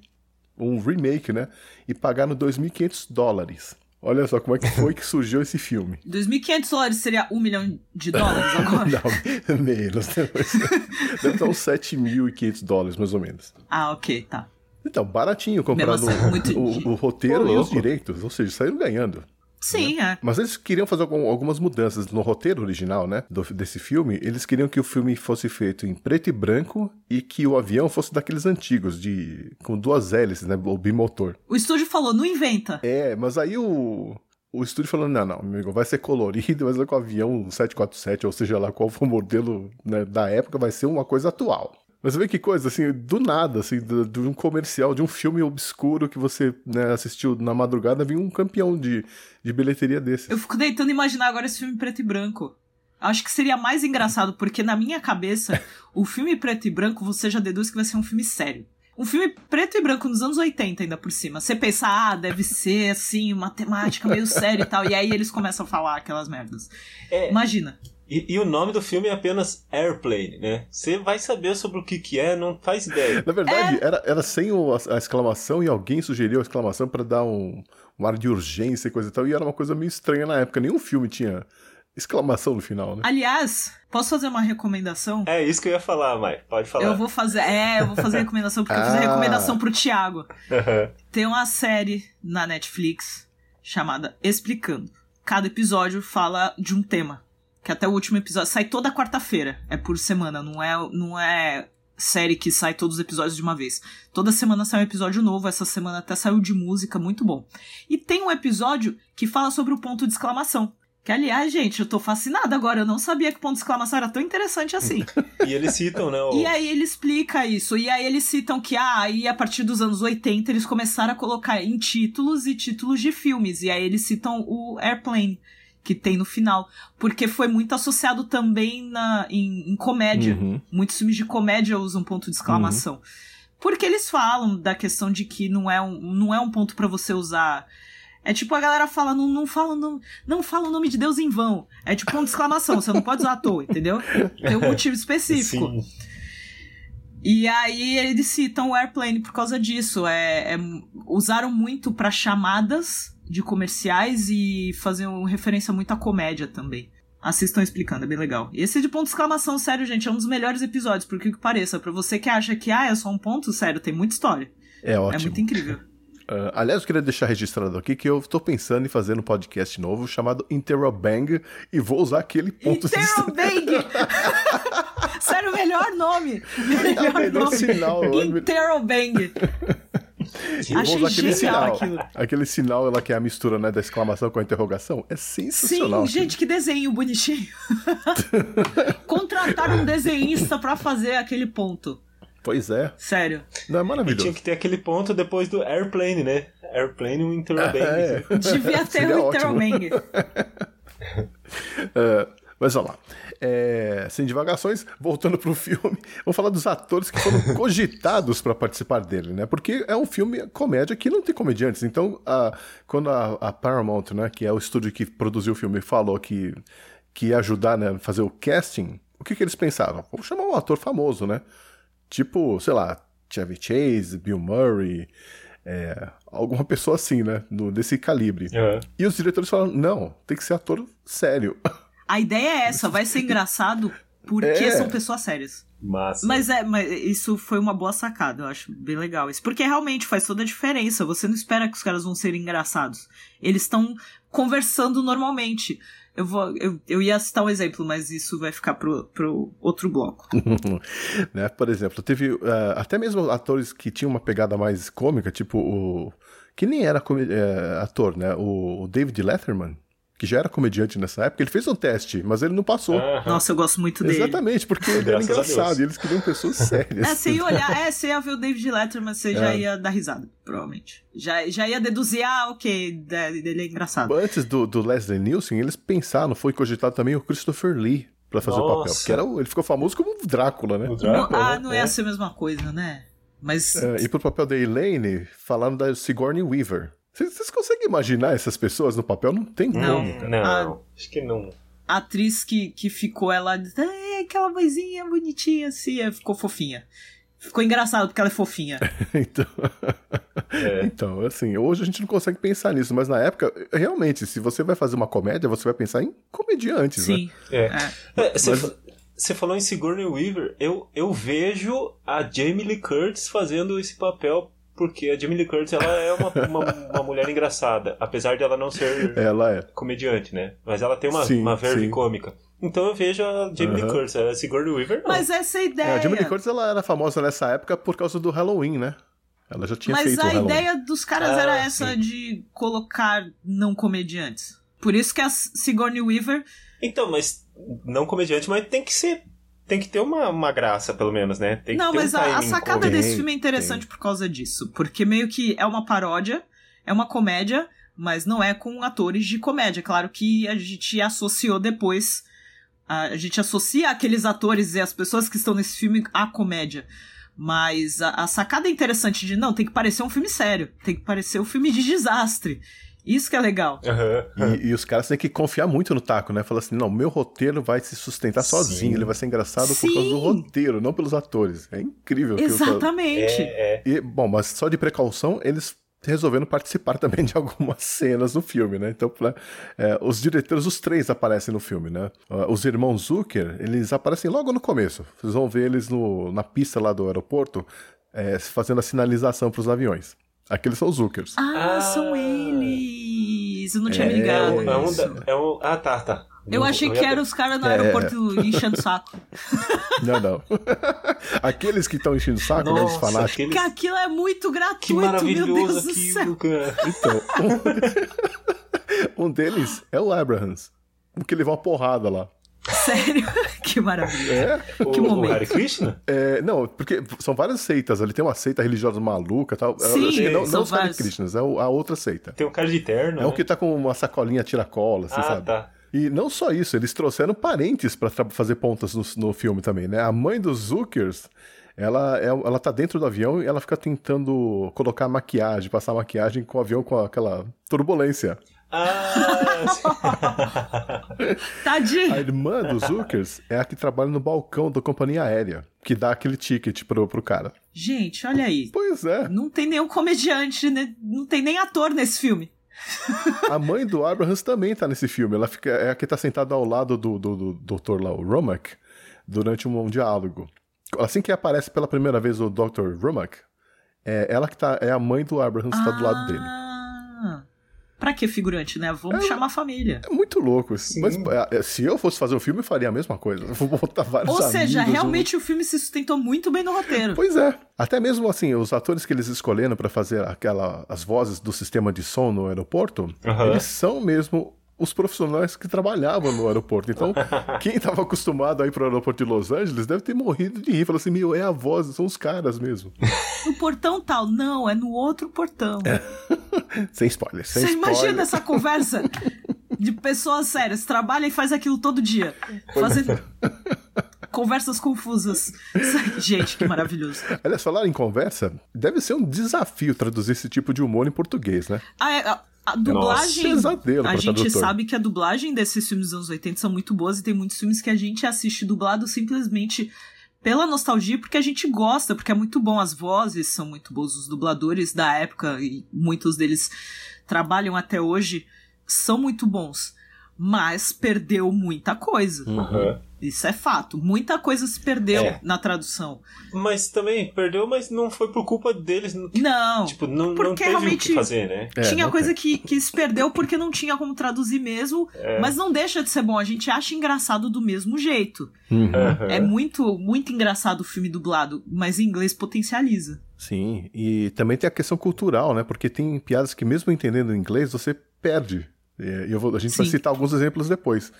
um remake, né? E pagaram 2.500 dólares. Olha só como é que foi que surgiu esse filme. 2.500 dólares seria um milhão de dólares agora? Não, menos. Deve estar uns 7.500 dólares, mais ou menos. Ah, ok, tá. Então, baratinho comprando Mesmo assim, o, de- o roteiro Ô, e os direitos. Ou seja, saíram ganhando. Sim, é. Mas eles queriam fazer algum- algumas mudanças no roteiro original, né? do- desse filme. Eles queriam que o filme fosse feito em preto e branco e que o avião fosse daqueles antigos, de com duas hélices, né? O bimotor. O estúdio falou, não inventa. É, mas aí o, o estúdio falou: não, não, amigo, vai ser colorido, mas é com o avião 747, ou seja lá qual for o modelo né, da época, vai ser uma coisa atual. Mas você vê que coisa, assim, do nada, assim, do- de um comercial, de um filme obscuro que você né, assistiu na madrugada, vinha um campeão de, de bilheteria desse. Eu fico tentando imaginar agora esse filme preto e branco. Acho que seria mais engraçado, porque na minha cabeça, o filme preto e branco você já deduz que vai ser um filme sério. Um filme preto e branco nos anos 80, ainda por cima. Você pensa, ah, deve ser assim, uma temática meio séria e tal. E aí eles começam a falar aquelas merdas. É, Imagina. E, e o nome do filme é apenas Airplane, né? Você vai saber sobre o que, que é, não faz ideia. Na verdade, É. era, era sem o- a, a exclamação e alguém sugeriu a exclamação pra dar um, um ar de urgência e coisa e tal. E era uma coisa meio estranha na época. Nenhum filme tinha exclamação no final, né? Aliás, posso fazer uma recomendação? É isso que eu ia falar, Mai. Pode falar. Eu vou fazer. É, eu vou fazer recomendação, porque eu fiz a Ah. recomendação pro Thiago. Tem uma série na Netflix chamada Explicando. Cada episódio fala de um tema. Que até o último episódio sai toda quarta-feira. É por semana, não é, não é série que sai todos os episódios de uma vez. Toda semana sai um episódio novo, essa semana até saiu de música, muito bom. E tem um episódio que fala sobre o ponto de exclamação. Que, aliás, gente, eu tô fascinada agora. Eu não sabia que ponto de exclamação era tão interessante assim. E eles citam, né? O... E aí ele explica isso. E aí eles citam que, ah, aí a partir dos anos 80 eles começaram a colocar em títulos e títulos de filmes. E aí eles citam o Airplane, que tem no final. Porque foi muito associado também na, em, em comédia. Uhum. Muitos filmes de comédia usam ponto de exclamação. Porque eles falam da questão de que não é um, não é um ponto pra você usar. É tipo a galera fala, não, não, fala, não, não fala o nome de Deus em vão. É tipo ponto de exclamação, você não pode usar à toa, entendeu? Tem um motivo específico. Sim. E aí eles citam o Airplane por causa disso. É, é- usaram muito pra chamadas de comerciais e faziam referência muito à comédia também. Assistam explicando, é bem legal. Esse de ponto de exclamação, sério, gente, é um dos melhores episódios, por que que pareça. Pra você que acha que, ah, é só um ponto, sério, tem muita história. É É ótimo. muito incrível. Ah, aliás, eu queria deixar registrado aqui que eu tô pensando em fazer um podcast novo chamado Interrobang e vou usar aquele ponto de Interrobang! sério, o melhor nome! É o melhor sinal. é o melhor- Interrobang! Eu Achei aquele sinal. aquilo. Aquele sinal lá que é a mistura né, da exclamação com a interrogação. É sensacional. Sim, gente, que desenho bonitinho. Contratar um desenhista pra fazer aquele ponto. Pois é. Sério. Não é E tinha maravilhoso. que ter aquele ponto depois do Airplane, né? Airplane e Interrobang. É. Devia ter Seria o ótimo. Interromang. É, mas vamos lá. É, sem divagações, voltando pro filme, vamos falar dos atores que foram cogitados para participar dele, né? Porque é um filme comédia que não tem comediantes. Então, a- quando a, a Paramount, né, que é o estúdio que produziu o filme, falou que, que ia ajudar né, a fazer o casting, o que, que eles pensavam? Vamos chamar um ator famoso, né? Tipo, sei lá, Chevy Chase, Bill Murray, é, alguma pessoa assim, né? No, desse calibre. É. E os diretores falaram: não, tem que ser ator sério. A ideia é essa, vai ser engraçado porque É. são pessoas sérias. Massa. Mas é, mas isso foi uma boa sacada, eu acho bem legal isso. Porque realmente faz toda a diferença. Você não espera que os caras vão ser engraçados. Eles estão conversando normalmente. Eu, vou, eu, eu ia citar um exemplo, mas isso vai ficar pro, pro outro bloco. né? Por exemplo, teve eh, até mesmo atores que tinham uma pegada mais cômica, tipo o. que nem era eh, ator, né? O, o David Letterman, que já era comediante nessa época, ele fez um teste, mas ele não passou. Aham. Nossa, eu gosto muito dele. Exatamente, porque ele era engraçado e eles queriam pessoas sérias. É, você ia olhar, é, você ia ver o David Letterman, você já É. ia dar risada, provavelmente. Já, já ia deduzir, ah, ok, dele é engraçado. Antes do, do Leslie Nielsen, eles pensaram, foi cogitado também o Christopher Lee pra fazer o papel. Nossa. Porque era, ele ficou famoso como Drácula, né? Não- Drácula, ah, né? não ia ser a mesma coisa, né? Mas. É, e pro papel da Elaine, falando da Sigourney Weaver. Vocês conseguem imaginar essas pessoas no papel? Não tem Não. como, cara. Não, Ah. acho que não. a atriz que, que ficou, ela. "Ai, aquela vozinha bonitinha assim, aí ficou fofinha. Ficou engraçado porque ela é fofinha. Então, É. então, assim, hoje a gente não consegue pensar nisso, mas na época, realmente, se você vai fazer uma comédia, você vai pensar em comediantes, né? Sim. É. É. É, Você Mas- você falou em Sigourney Weaver, eu, eu vejo a Jamie Lee Curtis fazendo esse papel, porque a Jamie Lee Curtis ela é uma, uma, uma mulher engraçada, apesar de ela não ser Ela é. comediante, né? Mas ela tem uma, Sim, uma verve sim. cômica. Então eu vejo a Jamie Lee Aham. Curtis, a Sigourney Weaver não. Mas essa é a É, ideia. a Jamie Lee Curtis ela era famosa nessa época por causa do Halloween, né? Ela já tinha Mas feito o a ideia dos caras Ah, era essa sim. de colocar não comediantes. Por isso que a Sigourney Weaver. Então, mas não comediante, mas tem que ser. Tem que ter uma, uma graça, pelo menos, né? Tem não, que ter mas um a, a sacada cômico. desse Tem, filme é interessante por causa disso. Porque meio que é uma paródia, é uma comédia, mas não é com atores de comédia. Claro que a gente associou depois. A, a gente associa aqueles atores e as pessoas que estão nesse filme à comédia. Mas a, a sacada é interessante de não, tem que parecer um filme sério. Tem que parecer um filme de desastre. Isso que é legal. Aham. E, e os caras têm que confiar muito no taco, né? Falar assim, não, meu roteiro vai se sustentar sozinho, Sim. ele vai ser engraçado por causa do Sim. roteiro, não pelos atores. É incrível. que eu tô- Exatamente. É, é. E, bom, mas só de precaução, eles resolveram participar também de algumas cenas no filme, né? Então, pra- é, os diretores, os três aparecem no filme, né? Os irmãos Zucker, eles aparecem logo no começo. Vocês vão ver eles no- na pista lá do aeroporto, é, fazendo a sinalização para os aviões. Aqueles são os Zuckers. Ah, Ah. são eles! Eu não tinha É, me ligado. É um, é um- ah, tá, tá. Eu achei que eram os caras no É. aeroporto enchendo o saco. Não, não. Aqueles que estão enchendo o saco, né? Os Nossa, fanáticos. aqueles- Porque aquilo é muito Que gratuito, meu maravilhoso Deus do céu. aquilo, cara. Então, um, um deles é o Abrahams. Porque ele levou uma porrada lá. Sério? que maravilha. É, O, Que o momento. Hare Krishna? É, não, porque são várias seitas. Ali tem uma seita religiosa maluca e tal. Sim, acho que não, são não os Hare. Krishnas, é o- a outra seita. Tem um cara de terno, É o né? que tá com uma sacolinha tiracola, assim, Ah, sabe? tá. E não só isso, eles trouxeram parentes pra tra- fazer pontas no, no filme também, né? A mãe dos Zuckers, ela, é, ela tá dentro do avião e ela fica tentando colocar maquiagem, passar maquiagem com o avião com aquela turbulência. Ah, sim. A Tadinho. irmã dos Zuckers é a que trabalha no balcão da companhia aérea, que dá aquele ticket pro, pro cara. Gente, olha aí. Pois é. Não tem nenhum comediante, né? não tem nem ator nesse filme. A mãe do Abrahams também tá nesse filme. Ela fica, é a que tá sentada ao lado do, do, do doutor lá, o Romack, durante um, diálogo. Assim que aparece pela primeira vez o Dr. Romack, é ela que tá, é a mãe do Abrahams que tá do lado dele. Pra que figurante, né? Vamos chamar a família. É muito louco. Sim. Mas é, se eu fosse fazer um filme, eu faria a mesma coisa. Eu Vou botar vários Ou seja, amigos, realmente o filme se sustentou muito bem no roteiro. Pois é. Até mesmo assim, os atores que eles escolheram pra fazer aquela, as vozes do sistema de som no aeroporto, eles são mesmo os profissionais que trabalhavam no aeroporto. Então, quem estava acostumado a ir pro aeroporto de Los Angeles deve ter morrido de rir. Falou assim, meu, é a voz, são os caras mesmo. No portão tal. Não, é no outro portão. sem spoiler, sem Você spoiler. imagina essa conversa de pessoas sérias, trabalha e faz aquilo todo dia. Fazendo conversas confusas. Gente, que maravilhoso. Aliás, falar em conversa, deve ser um desafio traduzir esse tipo de humor em português, né? A, a- a dublagem. pesadelo a gente tradutor. sabe que a dublagem desses filmes dos anos 80 são muito boas e tem muitos filmes que a gente assiste dublado simplesmente pela nostalgia, porque a gente gosta, porque é muito bom. As vozes são muito boas, os dubladores da época, e muitos deles trabalham até hoje, são muito bons. Mas perdeu muita coisa. Aham. Isso é fato. Muita coisa se perdeu É. na tradução. Mas também perdeu, mas não foi por culpa deles. não- Não. Tipo, não, não Porque teve o realmente- que fazer, né? É, tinha não coisa que, que se perdeu porque não tinha como traduzir mesmo, É. mas não deixa de ser bom. A gente acha engraçado do mesmo jeito. Uhum. É muito, muito engraçado o filme dublado, mas em inglês potencializa. Sim, e também tem a questão cultural, né? Porque tem piadas que, mesmo entendendo inglês, você perde. E eu vou- a gente vai Sim. citar alguns exemplos depois.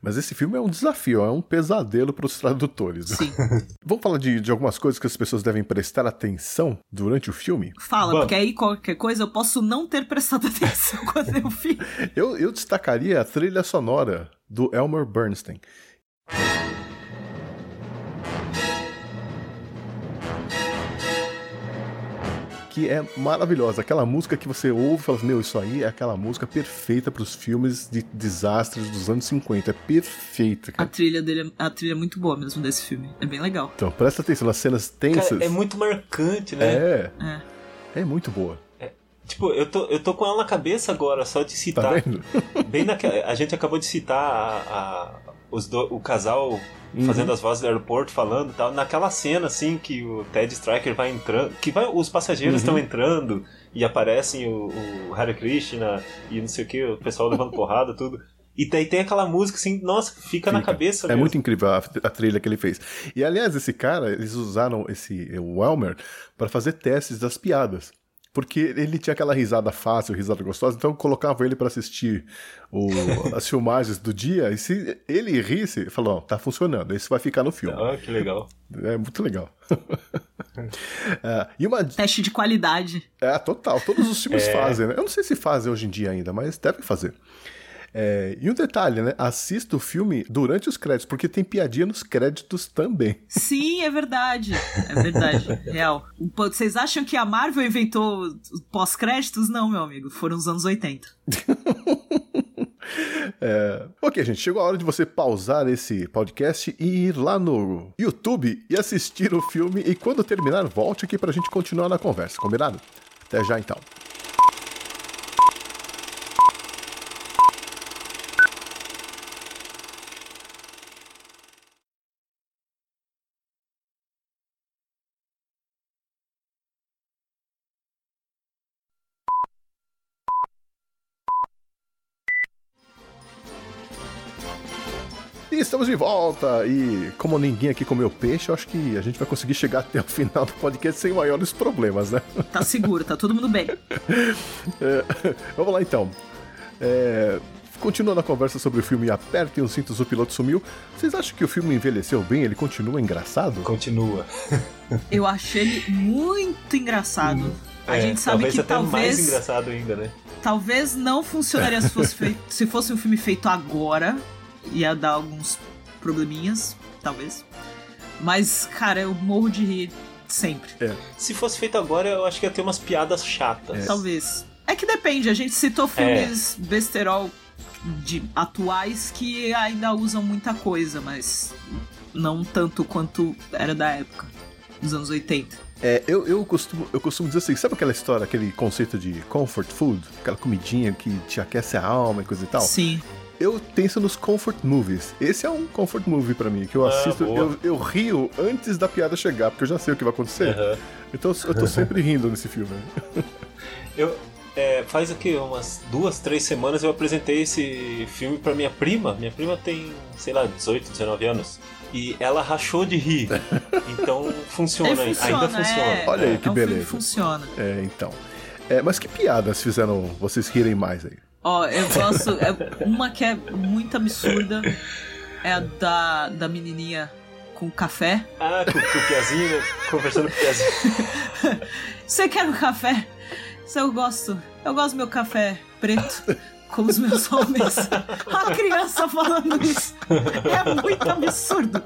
Mas esse filme é um desafio, é um pesadelo para os tradutores. Sim. Vamos falar de, de algumas coisas que as pessoas devem prestar atenção durante o filme? Fala, Vamos. porque aí qualquer coisa eu posso não ter prestado atenção quando eu vi. Eu, eu destacaria a trilha sonora do Elmer Bernstein. Que é maravilhosa. Aquela música que você ouve e fala, meu, isso aí é aquela música perfeita para os filmes de desastres dos anos 50. É perfeita, A cara. trilha dele, é- a trilha é muito boa mesmo desse filme. É bem legal. Então, presta atenção nas cenas tensas. Cara, é muito marcante, né? É, É. é muito boa. Tipo, eu tô, eu tô com ela na cabeça agora, só de Tá citar. vendo? Bem naquela. A gente acabou de citar a, a- os do- o casal Uhum. fazendo as vozes do aeroporto, falando e tal. Naquela cena, assim, que o Ted Striker vai entrando. Que vai, os passageiros Uhum. estão entrando e aparecem o, o Hare Krishna e não sei o que, o pessoal levando porrada, tudo. E daí tem aquela música assim, nossa, fica, na Fica. cabeça É mesmo. muito incrível a, a trilha que ele fez. E aliás, esse cara, eles usaram esse o Elmer para fazer testes das piadas. Porque ele tinha aquela risada fácil, risada gostosa, então colocavam ele para assistir o- as filmagens do dia, e se ele risse, ele falou: ó, tá funcionando, esse vai ficar no filme. Ah, que legal. É muito legal. É, e uma. Teste de qualidade. É, total, todos os filmes É. fazem, né? Eu não sei se fazem hoje em dia ainda, mas devem fazer. É, e um detalhe, né? Assista o filme durante os créditos, porque tem piadinha nos créditos também. Sim, é verdade. É verdade. Real. Vocês acham que a Marvel inventou os pós-créditos? Não, meu amigo. Foram os anos 80. É, ok, gente, chegou a hora de você pausar esse podcast e ir lá no YouTube e assistir o filme. E quando terminar, volte aqui pra gente continuar na conversa, combinado? Até já então. Estamos de volta! E como ninguém aqui comeu peixe, eu acho que a gente vai conseguir chegar até o final do podcast sem maiores problemas, né? Tá seguro, tá todo mundo bem. É, vamos lá então. É, continuando a conversa sobre o filme Apertem os cintos, o piloto sumiu. Vocês acham que o filme envelheceu bem? Ele continua engraçado? Continua. Eu achei ele muito engraçado. A É, gente sabe talvez que até mais talvez, engraçado ainda, né? talvez não funcionaria se fosse, feito, se fosse um filme feito agora. Ia dar alguns probleminhas, talvez. Mas, cara, eu morro de rir sempre. Se fosse feito agora, eu acho que ia ter umas piadas chatas. Talvez. É que depende, a gente citou filmes besterol de atuais que ainda usam muita coisa, mas não tanto quanto era da época, dos anos 80. É, eu, eu, costumo, eu costumo dizer assim, sabe aquela história, aquele conceito de comfort food? Aquela comidinha que te aquece a alma e coisa e tal? Sim. Eu penso nos comfort movies. Esse é um comfort movie pra mim, que eu Ah, assisto, boa. eu, eu rio antes da piada chegar, porque eu já sei o que vai acontecer. Aham. Então eu tô sempre rindo nesse filme. Eu, é, faz aqui umas duas, três semanas eu apresentei esse filme pra minha prima. Minha prima tem, sei lá, 18, 19 anos. E ela rachou de rir. Então funciona, Ele funciona, ainda funciona. é, Olha aí que é um beleza. funciona. É, então. É, mas que piadas fizeram vocês rirem mais aí? Ó, eu gosto. É uma que é muito absurda. É a da, da menininha com café. Ah, com, com o Piazinho, conversando com o Piazinho. Você quer um café? Se eu gosto. Eu gosto do meu café preto. Com os meus homens. A criança falando isso. É muito absurdo.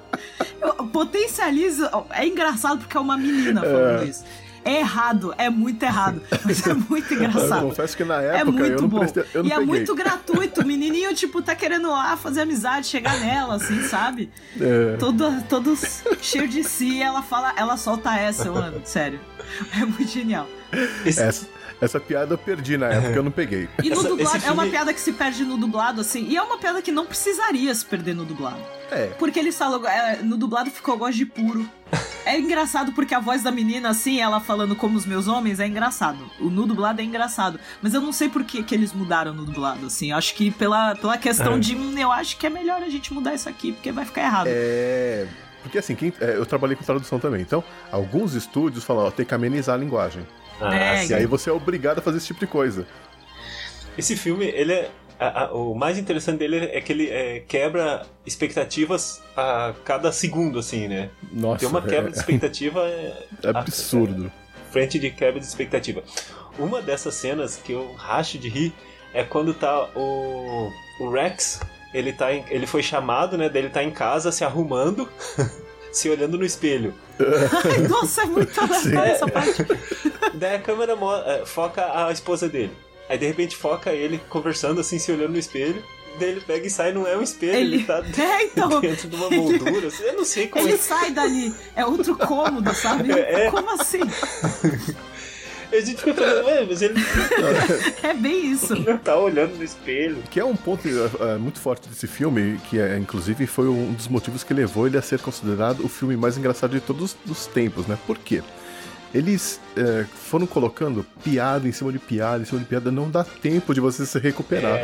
Eu potencializo. É engraçado porque é uma menina falando isso. É errado, é muito errado, mas é muito Eu engraçado. confesso que na É época eu muito não bom. prestei. Eu não e é peguei. muito gratuito. O menininho, tipo, tá querendo lá fazer amizade, chegar nela, assim, sabe? É. Todo, todo cheio de si, ela fala, ela solta essa, mano. Sério. É muito genial. Esse- Essa, Essa piada eu perdi na época, eu não peguei. E no Essa- dublado, esse é uma filme- piada que se perde no dublado, assim, e é uma piada que não precisaria se perder no dublado. É. Porque eles falam, é, no dublado ficou gosto de puro. É engraçado porque a voz da menina, assim, ela falando como os meus homens, é engraçado. O no dublado é engraçado. Mas eu não sei por que, que eles mudaram no dublado, assim. Eu acho que pela, pela questão É. de, hum, eu acho que é melhor a gente mudar isso aqui, porque vai ficar errado. É. Porque assim, quem- é, eu trabalhei com tradução também. Então, alguns estúdios falam, ó, tem que amenizar a linguagem. Ah, É, E aí você é obrigado a fazer esse tipo de coisa. Esse filme, ele é. a- a- o mais interessante dele é que ele é, quebra expectativas a cada segundo, assim, né? Nossa, Tem uma quebra de é, expectativa é, é absurdo. frente de quebra de expectativa. Uma dessas cenas que eu racho de rir é quando tá o, o Rex, ele, tá em- ele foi chamado, né? Daí ele tá em casa se arrumando, se olhando no espelho. Ai, nossa, é muito aleatório essa parte. Daí a câmera eh, foca a esposa dele. Aí de repente foca ele conversando assim, se olhando no espelho. Daí ele pega e sai, não é um espelho, ele, Ele- tá É, então. dentro de uma moldura. assim, Eu não sei como Ele é. sai dali. É outro cômodo, sabe? É. Como assim? A gente fica falando, ué, mas ele É bem isso. não tá olhando no espelho. Que é um ponto é, é, muito forte desse filme, que é, inclusive foi um dos motivos que levou ele a ser considerado o filme mais engraçado de todos os tempos, né? Por quê? Eles é, foram colocando piada em cima de piada, em cima de piada, não dá tempo de você se recuperar.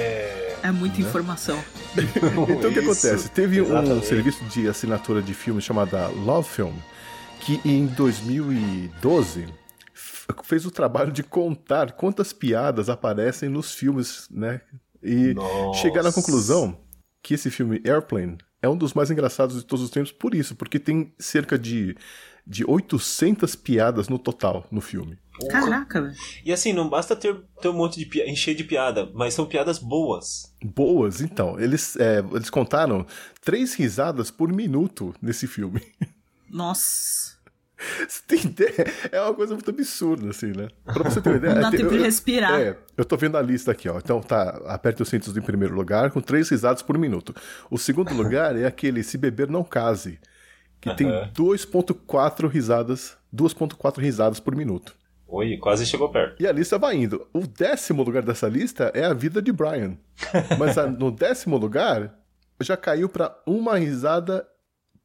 É muita informação. Então o que acontece? Teve um exatamente. serviço de assinatura de filmes chamada Love Film, que em 2012 f- fez o trabalho de contar quantas piadas aparecem nos filmes, né? E Nossa. chegaram à conclusão que esse filme Airplane é um dos mais engraçados de todos os tempos por isso, porque tem cerca de, de 800 piadas no total no filme. Caraca, velho. E assim, não basta ter, ter um monte de piada, encher de piada, mas são piadas boas. Boas, então. Eles, é, eles contaram três risadas por minuto nesse filme. Nossa. Você tem ideia? É uma coisa muito absurda, assim, né? Pra você ter uma ideia. Não dá tem- tempo de eu- respirar. É, eu tô vendo a lista aqui, ó. Então tá, aperte os cintos em primeiro lugar, com três risadas por minuto. O segundo lugar é aquele Se Beber Não Case, que tem 2.4 risadas, 2.4 risadas por minuto. Oi, quase chegou perto. E a lista vai indo. O décimo lugar dessa lista é a vida de Brian. Mas a- no décimo lugar, já caiu pra uma risada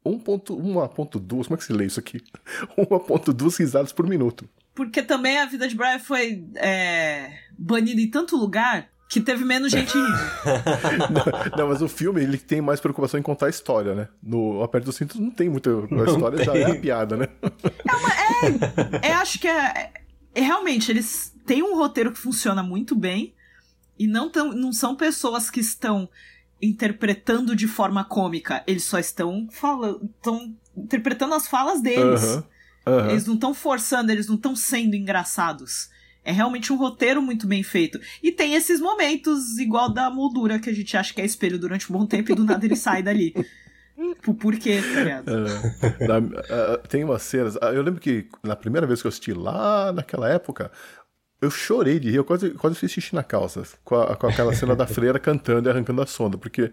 1.2. Como é que se lê isso aqui? 1.2 risadas por minuto. Porque também a vida de Brian foi é, banida em tanto lugar que teve menos gente indo. Não, mas o filme ele tem mais preocupação em contar a história, né? No Aperto dos Cintos não tem muita. A história já é a tem. piada, né? É, acho que é, é- Realmente, eles têm um roteiro que funciona muito bem e não, tão, não são pessoas que estão interpretando de forma cômica. Eles só estão falando. estão interpretando as falas deles. Eles não estão forçando, eles não estão sendo engraçados. É realmente um roteiro muito bem feito. E tem esses momentos, igual da moldura, que a gente acha que é espelho durante um bom tempo e do nada ele sai dali. Por, quê, tá ligado? É, na- ah, tem umas cenas. ah, Eu lembro que na primeira vez que eu assisti lá naquela época, eu chorei de rir, eu quase, quase fiz xixi na calça, com, a- com aquela cena da freira cantando e arrancando a sonda, porque,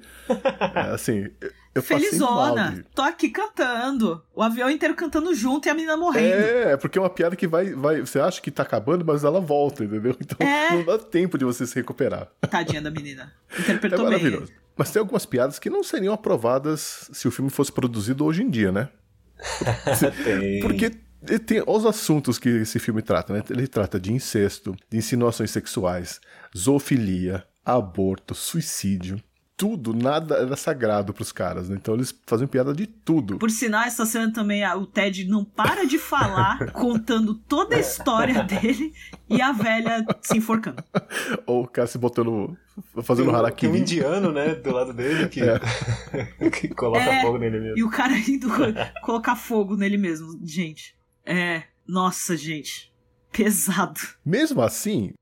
é, assim, eu, Felizona, tô aqui cantando. O avião inteiro cantando junto e a menina morrendo. É, porque é uma piada que vai, vai. Você acha que tá acabando, mas ela volta, entendeu? Então É. não dá tempo de você se recuperar. Tadinha da menina. É Interpretou bem. maravilhoso. Mas tem algumas piadas que não seriam aprovadas se o filme fosse produzido hoje em dia, né? Tem. Porque tem os assuntos que esse filme trata, né? Ele trata de incesto, de insinuações sexuais, zoofilia, aborto, suicídio. Tudo, nada era sagrado pros caras, né? Então eles faziam piada de tudo. Por sinal, essa cena também, o Ted não para de falar, contando toda a história dele e a velha se enforcando. Ou o cara se botando. fazendo Tem um- harakiri. Tem um indiano, né, do lado dele que, que coloca É, fogo nele mesmo. E o cara indo co- colocar fogo nele mesmo, gente. É, nossa, gente. Pesado. Mesmo assim,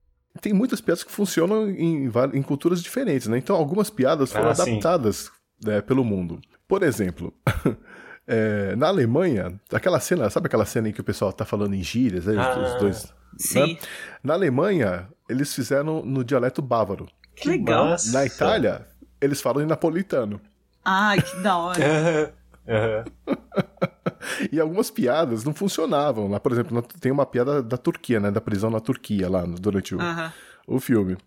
tem muitas piadas que funcionam em, em culturas diferentes, né? Então algumas piadas foram Ah, adaptadas né, pelo mundo. Por exemplo, é, na Alemanha, aquela cena, sabe aquela cena em que o pessoal tá falando em gírias, né, os- Ah, os dois. Sim. né? Na Alemanha, eles fizeram no dialeto bávaro. Que legal. Na Itália, eles falam em napolitano. Ai, que da hora. Aham. e algumas piadas não funcionavam. Lá, por exemplo, tem uma piada da Turquia, né? Da prisão na Turquia, lá durante o, Aham. o filme.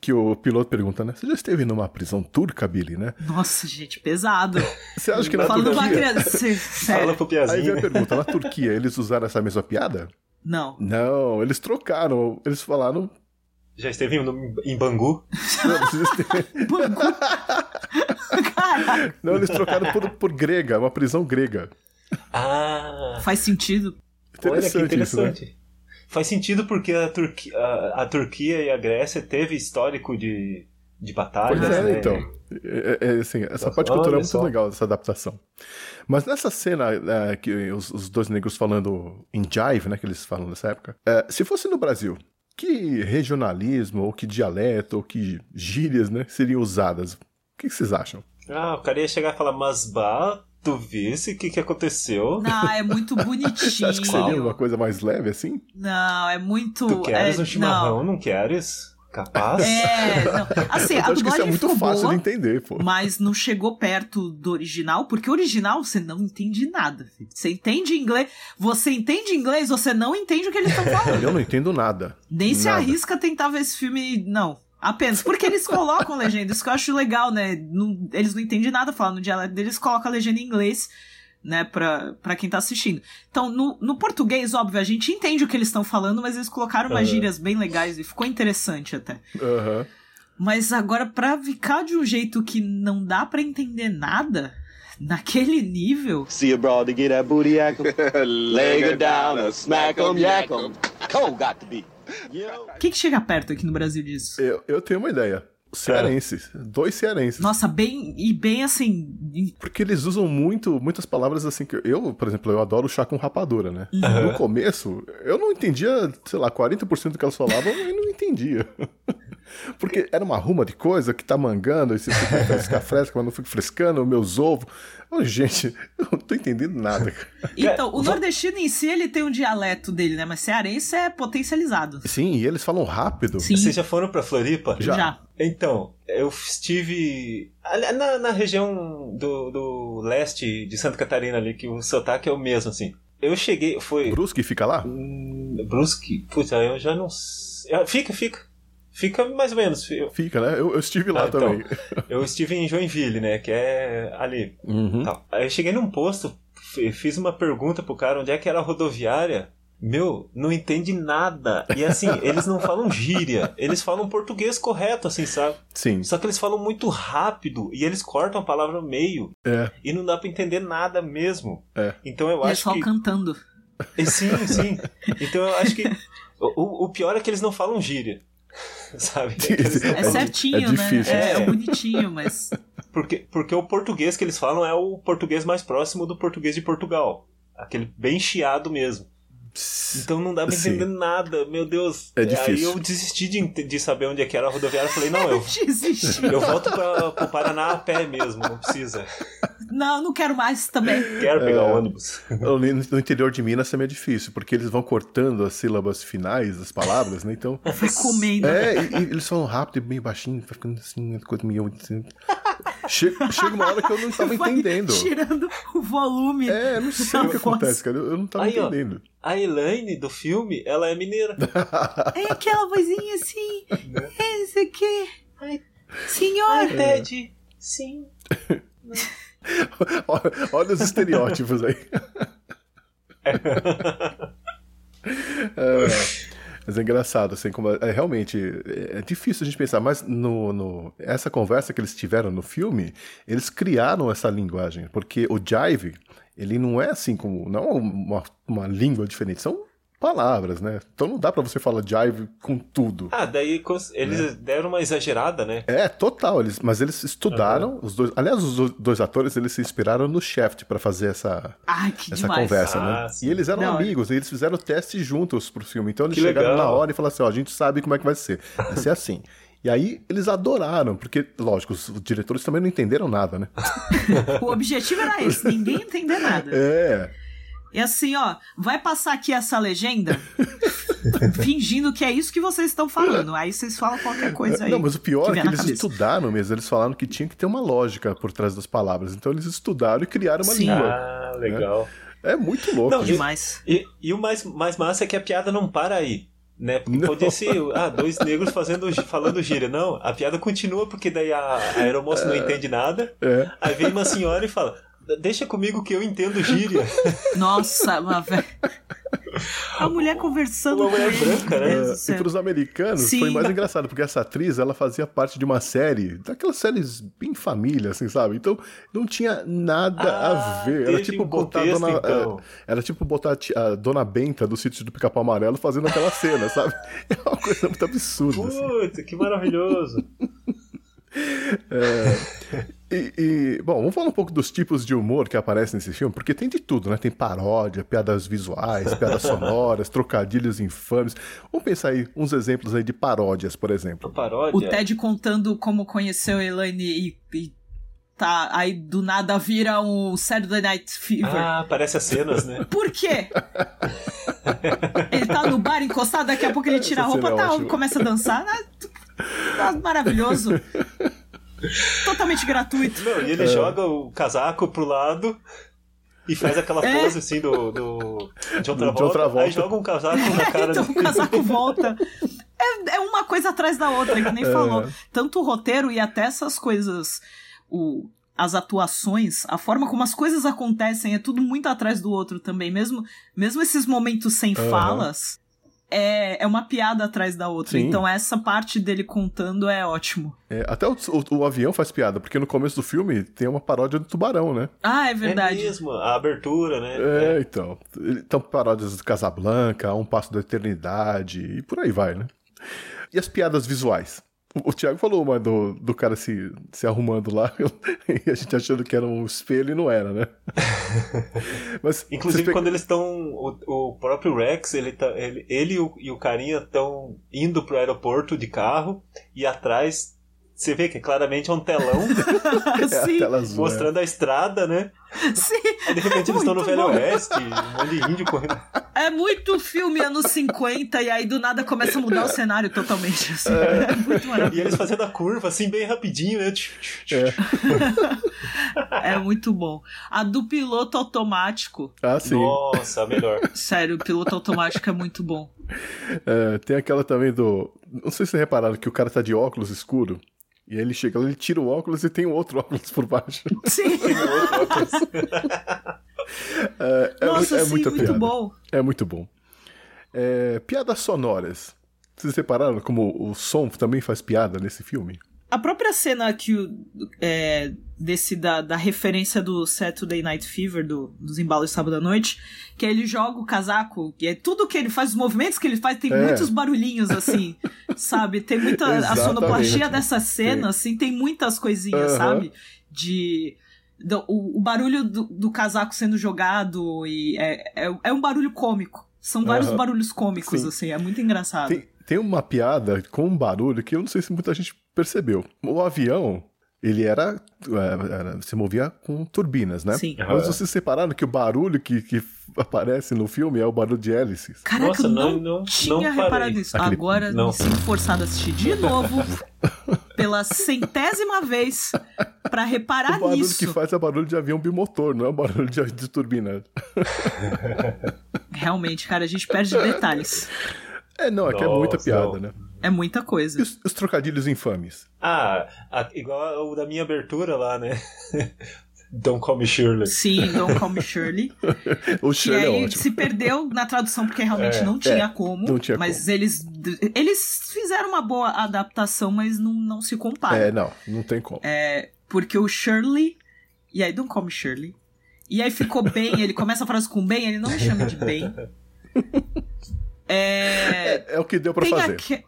Que o piloto pergunta, né? Você já esteve numa prisão turca, Billy, né? Nossa, gente, pesado. Você acha que na Falando Turquia... criança. Fala pro Aí vem Piazinho. a pergunta, na Turquia eles usaram essa mesma piada? Não. Não, eles trocaram. Eles falaram... Já esteve em, em Bangu? Não, eles, Caraca, não, eles trocaram por, por grega, uma prisão grega. Ah, faz sentido. olha que Interessante isso, né? Faz sentido porque a, Turqui, a, a Turquia e a Grécia teve histórico de, de batalhas, Pois é, né? então. É, é, assim, essa Nossa, parte cultural é muito só. legal, essa adaptação. Mas nessa cena é, que os, os dois negros falando em jive, né, que eles falam nessa época, é, se fosse no Brasil, que regionalismo, ou que dialeto, ou que gírias, né, seriam usadas? O que que vocês acham? Ah, o cara ia chegar e falar, mas bah, tu visse o que, que aconteceu? Não, é muito Você acha que seria uma bonitinho. coisa mais leve, assim? Não, é muito. Tu queres é, um chimarrão, Não. não, queres? Capaz? É, não. Assim, Eu a acho que isso é muito fácil boa, de entender, pô. mas não chegou perto do original, porque o original você não entende nada. filho. Você entende inglês, você entende inglês, você não entende o que eles estão falando. Eu não entendo nada. Nem se Nada. arrisca a tentar ver esse filme, não. Apenas porque eles colocam legenda, isso que eu acho legal, né? Não- eles não entendem nada falando no dialeto deles, colocam a legenda em inglês, né, pra, pra quem tá assistindo. Então, no, no português, óbvio, a gente entende o que eles estão falando, mas eles colocaram umas Aham. gírias bem legais e ficou interessante até. Aham. Mas agora, pra ficar de um jeito que não dá pra entender nada, naquele nível. See to get that booty. Leg her down, smack 'em, yak 'em. Cold got to be. O que, que chega perto aqui no Brasil disso? Eu, eu tenho uma ideia. Cearenses. Dois cearenses. Nossa, bem. E bem assim. Porque eles usam muito, muitas palavras assim que eu, por exemplo, eu adoro chá com rapadura, né? No começo, eu não entendia, sei lá, 40% do que elas falavam, eu não entendia. Porque era uma ruma de coisa que tá mangando, e você fica ficar fresca, mas não fica frescando, meus ovos. Ô, gente, eu não tô entendendo nada. Então, o nordestino em si, ele tem um dialeto dele, né? Mas cearense é potencializado. Sim, e eles falam rápido. Sim, Vocês já foram pra Floripa? Já. já. Então, eu estive na, na região do, do leste de Santa Catarina ali, que o sotaque é o mesmo, assim. Eu cheguei, foi... Brusque fica lá? Hum, Brusque? Puta, eu já não sei. Ah, Fica, fica. Fica mais ou menos. Eu, Fica, né? Eu, eu estive lá Ah, então. também. eu estive em Joinville, né? Que é ali. Uhum. Tal. Aí eu cheguei num posto, fiz uma pergunta pro cara onde é que era a rodoviária. Meu, não entende nada. E assim, eles não falam gíria, eles falam português correto, assim, sabe? Sim. Só que eles falam muito rápido e eles cortam a palavra no meio. É. E não dá pra entender nada mesmo. É. Então eu E é acho só que. cantando. É, Sim, sim. Então eu acho que. O, o pior é que eles não falam gíria. Sabe? Eles- É certinho, é difícil. né? É, É. bonitinho, mas. Porque, porque o português que eles falam é o português mais próximo do português de Portugal. Aquele bem chiado mesmo. Então não dá pra Sim. entender nada, meu Deus. É Aí difícil. eu desisti de, de saber onde é que era a rodoviária. Eu falei, não, eu, Desistiu. eu volto pra, pro Paraná a pé mesmo, não precisa. Não, não quero mais também. Quero pegar É. o ônibus. No interior de Minas também é difícil, porque eles vão cortando as sílabas finais das palavras, né? Então. Vai comendo. É, e, e eles falam rápido e bem baixinho, ficando assim, coisa meio. Assim. Chega, chega uma hora que eu não tava Vai entendendo. Tirando o volume. É, não sei o que voz. acontece, cara. Eu eu não tava Aí, ó. entendendo. A Elaine do filme, ela é mineira. É aquela vozinha assim. Né? É isso aqui. Senhor. Ted, sim. olha, olha os estereótipos aí. É, mas é engraçado, assim, como é, realmente é difícil a gente pensar, mas no, no- essa conversa que eles tiveram no filme, eles criaram essa linguagem, porque o jive, ele não é assim como, não é uma, uma língua diferente, são palavras, né? Então não dá pra você falar jive com tudo. Ah, daí cons- eles Né? deram uma exagerada, né? É, total, eles, mas eles estudaram, os dois, aliás, os do- dois atores, eles se inspiraram no Shaft pra fazer essa, Ai, essa demais. conversa, Ah, né? sim. E eles eram Não, amigos, e eles fizeram o teste juntos pro filme. Então eles Que chegaram legal. na hora e falaram assim: ó, a gente sabe como é que vai ser. Vai ser assim. E aí eles adoraram, porque, lógico, os diretores também não entenderam nada, né? O objetivo era esse, ninguém entender nada. É. E assim, ó, vai passar aqui essa legenda fingindo que é isso que vocês estão falando. Aí vocês falam qualquer coisa aí. Não, mas o pior que é que eles cabeça. estudaram mesmo. Eles falaram que tinha que ter uma lógica por trás das palavras. Então eles estudaram e criaram uma Sim. língua. Ah, legal. É muito louco. Não, Demais. E, e o mais, mais massa é que a piada não para aí. Né? Porque podia ser, ah, dois negros fazendo, falando gíria. Não, a piada continua porque daí a, a aeromoça não entende nada. É. Aí vem uma senhora e fala: Deixa comigo que eu entendo gíria. Nossa, mas velho. A mulher conversando Uma com mulher ele. branca, né? E céu. pros americanos Sim. foi mais engraçado, porque essa atriz, ela fazia parte de uma série, daquelas séries bem família, assim, sabe? Então, não tinha nada Ah, a ver. Era tipo um botar a contexto, dona... então. é, Era tipo botar a a dona Benta do sítio do Pica-Pau Amarelo fazendo aquela cena, sabe? É uma coisa muito absurda, assim. Puta, que maravilhoso. E, e, bom, vamos falar um pouco dos tipos de humor que aparecem nesse filme, porque tem de tudo, né? Tem paródia, piadas visuais, piadas sonoras, trocadilhos infames. Vamos pensar aí uns exemplos aí de paródias, por exemplo. Paródia. O Ted contando como conheceu a Elaine e, e tá, aí do nada vira um Saturday Night Fever. Ah, parece as cenas, né? Por quê? ele tá no bar encostado, daqui a pouco ele tira a Essa roupa, cena é tá, ótima. começa a dançar. né? Maravilhoso. Totalmente gratuito. Não, e ele joga o casaco pro lado e faz aquela É. pose assim do, do de outra Do- de volta, outra volta. aí joga um casaco na cara então do o casaco volta. É, é uma coisa atrás da outra, que nem falou. Tanto o roteiro e até essas coisas, o, as atuações, a forma como as coisas acontecem, é tudo muito atrás do outro também. Mesmo, mesmo esses momentos sem Aham. falas, é, é uma piada atrás da outra. Sim. Então essa parte dele contando é ótimo. É, até o, o- o avião faz piada, porque no começo do filme tem uma paródia do tubarão, né? Ah, é É verdade. mesmo, a abertura, né? É, então. Então, paródias de Casablanca, Um Passo da Eternidade e por aí vai, né? E as piadas visuais? O, Thiago falou uma do, do cara se, se arrumando lá e a gente achando que era um espelho e não era, né? Mas Inclusive, pe- quando eles estão. O, o próprio Rex, ele, tá, ele, ele e, o, e o carinha estão indo pro aeroporto de carro e atrás você vê que claramente é um telão é a azul. é. mostrando a estrada, né? sim. Aí de repente eles estão no Muito Velho. Oeste, um monte de índio correndo. É muito filme anos 50 e aí do nada começa a mudar o cenário totalmente. assim. É, muito E maravilhoso. eles fazendo a curva assim, bem rapidinho, né? É. É muito bom. A do piloto automático. Ah, sim. Nossa, melhor. Sério, o piloto automático é muito bom. É, tem aquela também do. Não sei se vocês repararam que o cara tá de óculos escuro. E aí ele chega lá, ele tira o óculos e tem um outro óculos por baixo. Sim. É, é, Nossa, é sim, muita muito piada. bom. É muito bom. É, piadas sonoras. Vocês repararam como o som também faz piada nesse filme? A própria cena que o, é, desse da, da referência do Saturday Night Fever, do, dos embalos de sábado à noite, que aí ele joga o casaco, e é tudo que ele faz, os movimentos que ele faz, tem É. muitos barulhinhos, assim, sabe? Tem muita. A sonoplastia dessa cena, assim, tem muitas coisinhas, Aham. sabe? De. do- o, o barulho do, do casaco sendo jogado, e é, é, é um barulho cômico. São vários Aham. barulhos cômicos, Sim. assim, é muito engraçado. Tem, tem uma piada com um barulho que eu não sei se muita gente percebeu. O avião, ele era, é, era- se movia com turbinas, né? Sim. Mas vocês separaram que o barulho que, que aparece no filme é o barulho de hélices? Caraca, Nossa, eu não, não- tinha não reparado nisso. Aquele- Agora não. me sinto forçado a assistir de novo, pela centésima vez, pra reparar o barulho nisso. que faz é barulho de avião bimotor, não é barulho de, de turbina. Realmente, cara, a gente perde detalhes. É, não, é que é muita piada, não. né? É muita coisa. E os, os trocadilhos infames? Ah, a- igual o da minha abertura lá, né? Don't Call Me Shirley. Sim, Don't Call Me Shirley. O Shirley é aí ótimo. se perdeu na tradução porque realmente É, não tinha é, como. não tinha mas eles eles fizeram uma boa adaptação, mas não, não se compara. É, não, não tem como. É, porque o Shirley. E aí, don't call me Shirley. E aí ficou bem, ele começa a frase com bem, ele não me chama de bem. É, É o que deu pra tem, fazer.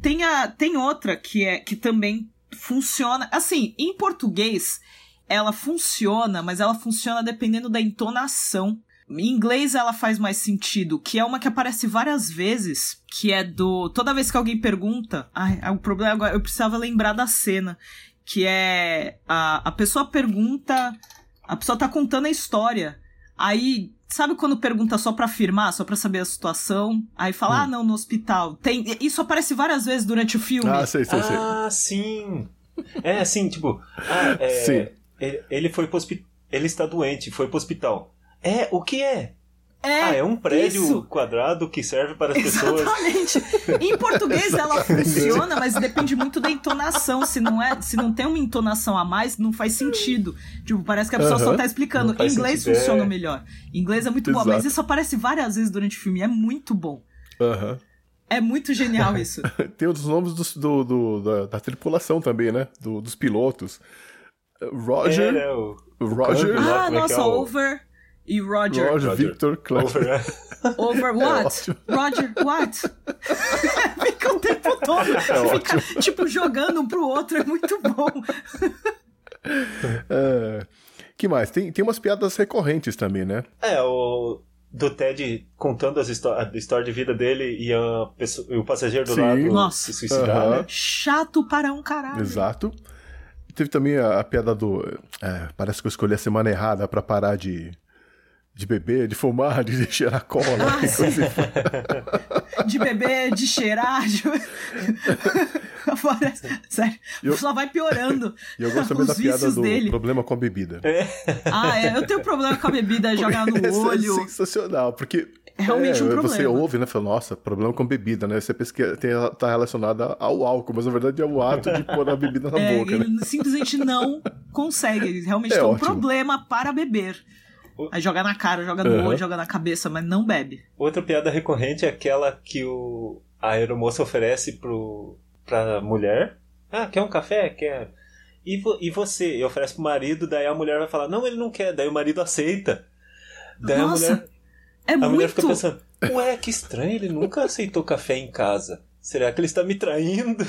tem, a, tem outra que, é, que também funciona. Assim, em português, ela funciona, mas ela funciona dependendo da entonação. Em inglês ela faz mais sentido, que é uma que aparece várias vezes, que é do. Toda vez que alguém pergunta. Ai, o problema agora, eu precisava lembrar da cena. Que é. A, a pessoa pergunta. A pessoa tá contando a história. Aí, sabe quando pergunta só pra afirmar, só pra saber a situação? Aí fala, ah, não, no hospital. Tem, isso aparece várias vezes durante o filme. Ah, sei, sei, sei. Ah, sim. É assim, tipo, ah, é, Sim. Ele, ele foi pro hospital. Ele está doente, foi pro hospital. É, o que é? É, ah, é um prédio isso. quadrado que serve para as pessoas. Exatamente. Em português ela funciona, mas depende muito da entonação. Se não é, se não tem uma entonação a mais, não faz sentido. Tipo, parece que a pessoa só Aham. tá explicando. Não Em inglês sentido, funciona é. melhor. Em inglês é muito bom, Exato. mas isso aparece várias vezes durante o filme. É muito bom. Aham. É muito genial isso. Tem os nomes dos- do, do- da, da tripulação também, né? Do- dos pilotos. Roger, É, né, o, Roger, ah, é que nossa, é o- Over e Roger. Roger, Roger. Victor, Clever. Over, né? Over what? ótimo. Roger, what? Fica o tempo todo. Fica, tipo, jogando um pro outro. É muito bom. É, que mais? Tem, tem umas piadas recorrentes também, né? É, o do Ted contando as histó- a história de vida dele e, a pessoa- e o passageiro do Sim. lado Nossa. se suicidar, Aham. né? Chato para um caralho. Exato. Teve também a, a piada do. é, parece que eu escolhi a semana errada pra parar de, de beber, de fumar, de cheirar cola. Ah, que sim. coisa De beber, de cheirar. De... Parece- Sério, Eu- só vai piorando. E eu gosto também da piada do dele. problema com a bebida. Ah, é, eu tenho problema com a bebida, jogar no Essa olho. É sensacional, porque. É realmente um Você problema. ouve, né? Fala, nossa, problema com bebida, né? Você pensa que tem, tá relacionada ao álcool, mas na verdade é o ato de pôr a bebida na É, boca, né? ele simplesmente não consegue. Ele realmente É tem um problema para beber. Aí joga na cara, joga no Aham. olho, joga na cabeça, mas não bebe. Outra piada recorrente é aquela que o, a aeromoça oferece pro, pra mulher. Ah, quer um café? Quer. E, vo- e você? E oferece pro marido, daí a mulher vai falar, não, ele não quer. Daí o marido aceita. Daí Nossa, a mulher, É a mulher muito. fica pensando, ué, que estranho, ele nunca aceitou café em casa. Será que ele está me traindo?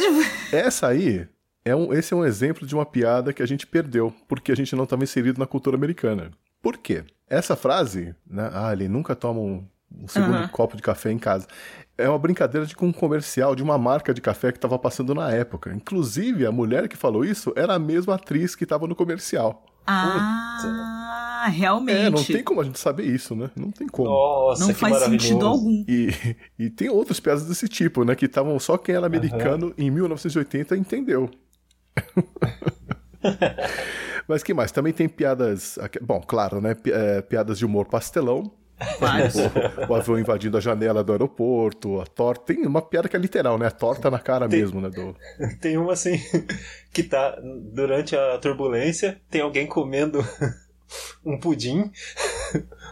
Essa aí, é um, esse é um exemplo de uma piada que a gente perdeu, porque a gente não estava inserido na cultura americana. Por quê? Essa frase, né? Ah, ele nunca toma um, um segundo Aham. copo de café em casa. É uma brincadeira de com um comercial de uma marca de café que estava passando na época. Inclusive, a mulher que falou isso era a mesma atriz que estava no comercial. Ah, realmente. É, não tem como a gente saber isso, né? Não tem como. Nossa, Não que faz sentido algum. E, e tem outras piadas desse tipo, né? Que estavam só quem era americano em 1980 entendeu. Mas que mais? Também tem piadas. Bom, claro, né? pi- é, piadas de humor pastelão. Vários. O, o avião invadindo a janela do aeroporto, a torta. Tem uma piada que é literal, né? A torta na cara Tem- mesmo, né? Do... Tem uma assim, que tá durante a turbulência, tem alguém comendo um pudim,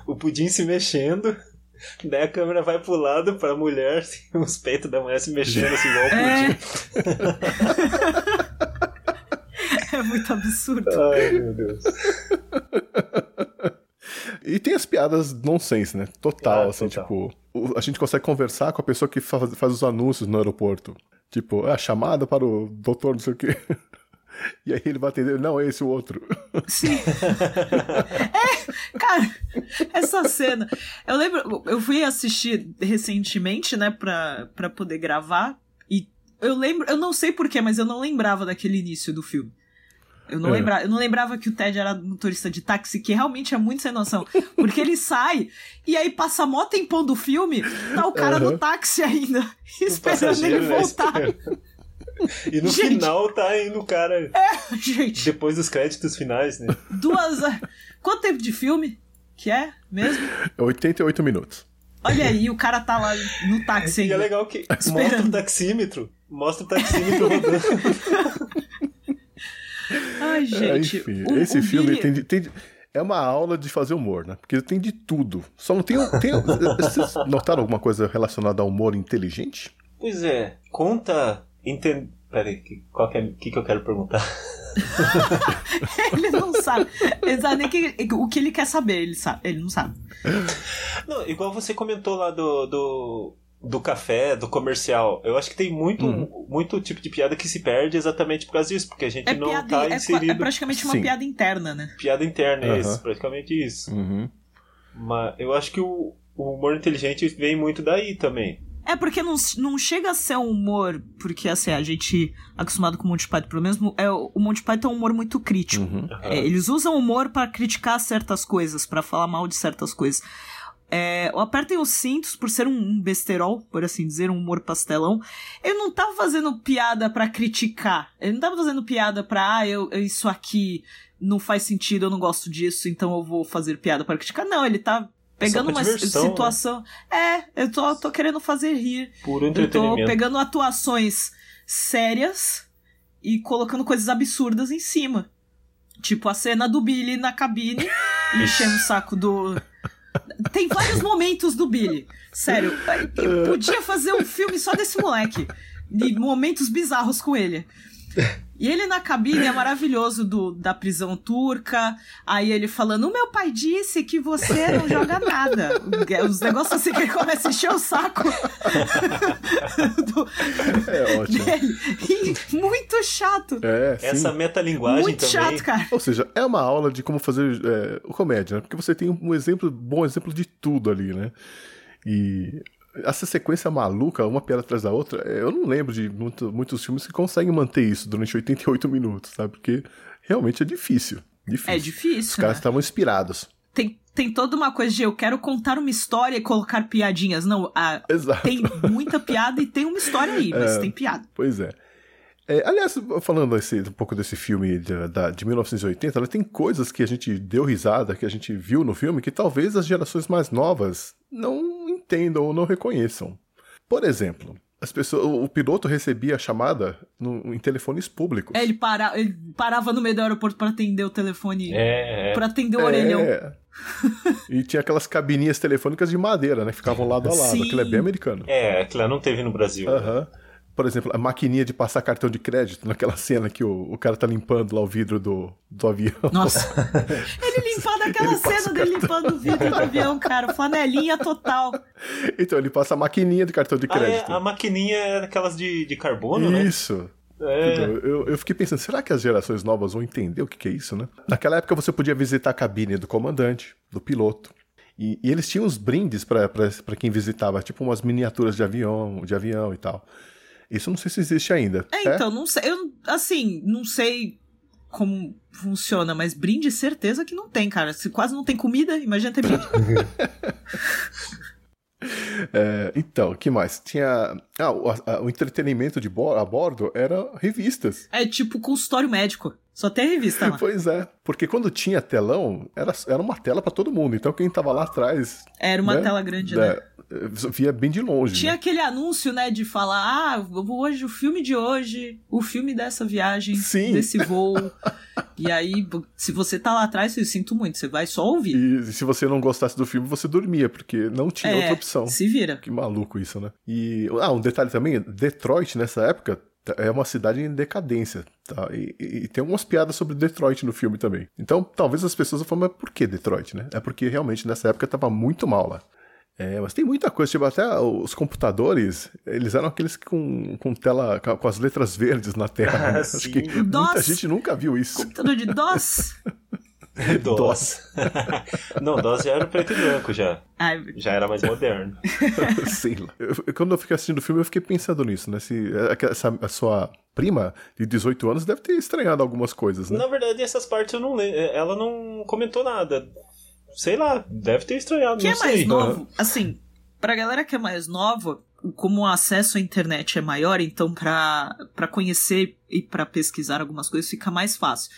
o pudim se mexendo, daí a câmera vai pro lado pra mulher, assim, os peitos da mulher se mexendo assim, igual o pudim. É. é muito absurdo. Ai, meu Deus. E tem as piadas nonsense, né? Total, Ah, assim, total. tipo. A gente consegue conversar com a pessoa que faz, faz os anúncios no aeroporto. Tipo, a chamada para o doutor, não sei o quê. E aí ele vai atender, não, é esse o outro. Sim. é, cara, essa cena. Eu lembro, eu fui assistir recentemente, né, pra, pra poder gravar. E eu lembro, eu não sei porquê, mas eu não lembrava daquele início do filme. Eu não, É. lembrava, eu não lembrava que o Ted era motorista de táxi, que realmente é muito sem noção. Porque ele sai e aí passa mó tempão do filme, tá o cara Aham. no táxi ainda, esperando ele né, voltar. E no Gente. final tá indo o cara, Gente, depois dos créditos finais, né? duas. Quanto tempo de filme que é mesmo? 88 minutos. Olha aí, o cara tá lá no táxi E é ainda. legal que mostra Esperando. o taxímetro. Mostra o taxímetro rodando. Ai, É, gente. enfim, o- esse o filme Billy- tem, de- tem de- é uma aula de fazer humor, né? Porque tem de tudo. Só não tem. tem vocês notaram alguma coisa relacionada ao humor inteligente? Pois é, conta. Enten... Peraí, que, qual que, é, que, que eu quero perguntar? Ele não sabe. Ele sabe nem que- o que ele quer saber, ele, sabe, ele não sabe. Não, igual você comentou lá do, do, do café, do comercial. Eu acho que tem muito, Uhum. muito tipo de piada que se perde exatamente por causa disso, porque a gente É, não piada, tá é, qua- inserido. é praticamente uma Sim. piada interna, né? Piada interna, é Aham. isso, praticamente isso. Uhum. Mas eu acho que o, o humor inteligente vem muito daí também. É porque não, não chega a ser um humor, porque assim, a gente acostumado com o Monty Python, pelo menos é, o Monty Python é um humor muito crítico. Uhum. É, eles usam humor pra criticar certas coisas, pra falar mal de certas coisas. É, Apertem os Cintos, por ser um besterol, por assim dizer, um humor pastelão, ele não tava fazendo piada pra criticar. Ele não tava fazendo piada pra, ah, eu, isso aqui não faz sentido, eu não gosto disso, então eu vou fazer piada pra criticar. Não, ele tá pegando pra uma diversão, né? situação. É, eu tô, tô querendo fazer rir. Puro Eu tô entretenimento. pegando atuações sérias e colocando coisas absurdas em cima. Tipo a cena do Billy na cabine e enchendo o saco do. Tem vários momentos do Billy. Sério, podia fazer um filme só desse moleque. De momentos bizarros com ele. E ele na cabine é maravilhoso do, da prisão turca. Aí ele falando: O meu pai disse que você não joga nada. Os negócios assim que ele começa a encher o saco. do- É ótimo. dele. E muito chato. É, sim. Essa metalinguagem Muito também. chato, cara. Ou seja, é uma aula de como fazer é, comédia, né? Porque você tem um exemplo, bom exemplo de tudo ali, né? E essa sequência maluca, uma piada atrás da outra, é, eu não lembro de muito- muitos filmes que conseguem manter isso durante 88 minutos, sabe? Porque realmente é difícil. Difícil. É Os difícil. caras né? estavam inspirados. Tem, tem toda uma coisa de eu quero contar uma história e colocar piadinhas. Não, a- Exato. tem muita piada e tem uma história aí, mas É. tem piada. Pois é. É, aliás, falando esse- um pouco desse filme de, da- de 1980, ela tem coisas que a gente deu risada, que a gente viu no filme, que talvez as gerações mais novas não entendam ou não reconheçam. Por exemplo, as pessoas, o, piloto recebia a chamada no- em telefones públicos. É, ele, para, ele parava no meio do aeroporto pra atender o telefone. É, é. Pra atender o orelhão. É. e tinha aquelas cabininhas telefônicas de madeira, né? Que ficavam lado a lado. Sim. Aquilo é bem americano. É, aquilo lá não teve no Brasil. Aham. Por exemplo, a maquininha de passar cartão de crédito, naquela cena que o, o cara tá limpando lá o vidro do, do avião. Nossa. Ele limpando aquela Ele cena dele cartão. limpando o vidro do avião, cara. Flanelinha total. Então, ele passa a maquininha de cartão de Ah, é, crédito. a maquininha é daquelas de, de carbono, né? Isso. É. Eu, eu fiquei pensando, será que as gerações novas vão entender o que, que é isso, né? Naquela época você podia visitar a cabine do comandante, do piloto. E, e eles tinham uns brindes pra quem visitava, tipo umas miniaturas de avião, de avião e tal. Isso eu não sei se existe ainda. É, então, não sei. Eu, assim, não sei como funciona, mas brinde, certeza que não tem, cara. Se quase não tem comida, imagina ter brinde. É, então, o que mais? Tinha. Ah, o, a- o entretenimento de bo a bordo era revistas. É tipo consultório médico. Só tem revista lá. Pois é, porque quando tinha telão, era, era uma tela pra todo mundo. Então quem tava lá atrás. Era uma né, tela grande, né? é, Via bem de longe. Tinha né? aquele anúncio, né, de falar, ah, hoje, o filme de hoje, o filme dessa viagem, Sim. desse voo. e aí, se você tá lá atrás, eu sinto muito, você vai só ouvir. E se você não gostasse do filme, você dormia, porque não tinha É, outra opção. Se vira. Que maluco isso, né? E. Ah, um detalhe também: Detroit, nessa época, é uma cidade em decadência. Tá? E, e- e tem algumas piadas sobre Detroit no filme também. Então, talvez as pessoas falem, mas por que Detroit, né? É porque realmente nessa época tava muito mal lá. É, mas tem muita coisa, tipo, até os computadores, eles eram aqueles com, com tela, com as letras verdes na tela. né? Acho que muita DOS. gente nunca viu isso. Computador de DOS. DOS. não, DOS já era preto e branco já. Ai, Já era mais moderno. Sei lá. Eu- quando eu fiquei assistindo o filme, eu fiquei pensando nisso, né? Se é, essa, a sua prima de 18 anos deve ter estranhado algumas coisas, né? Na verdade, essas partes eu não lembro. Ela não comentou nada. Sei lá, deve ter estranhado, Quem não é mais sei. novo, assim, pra galera que é mais nova, como o acesso à internet é maior, então pra, pra conhecer e pra pesquisar algumas coisas fica mais fácil.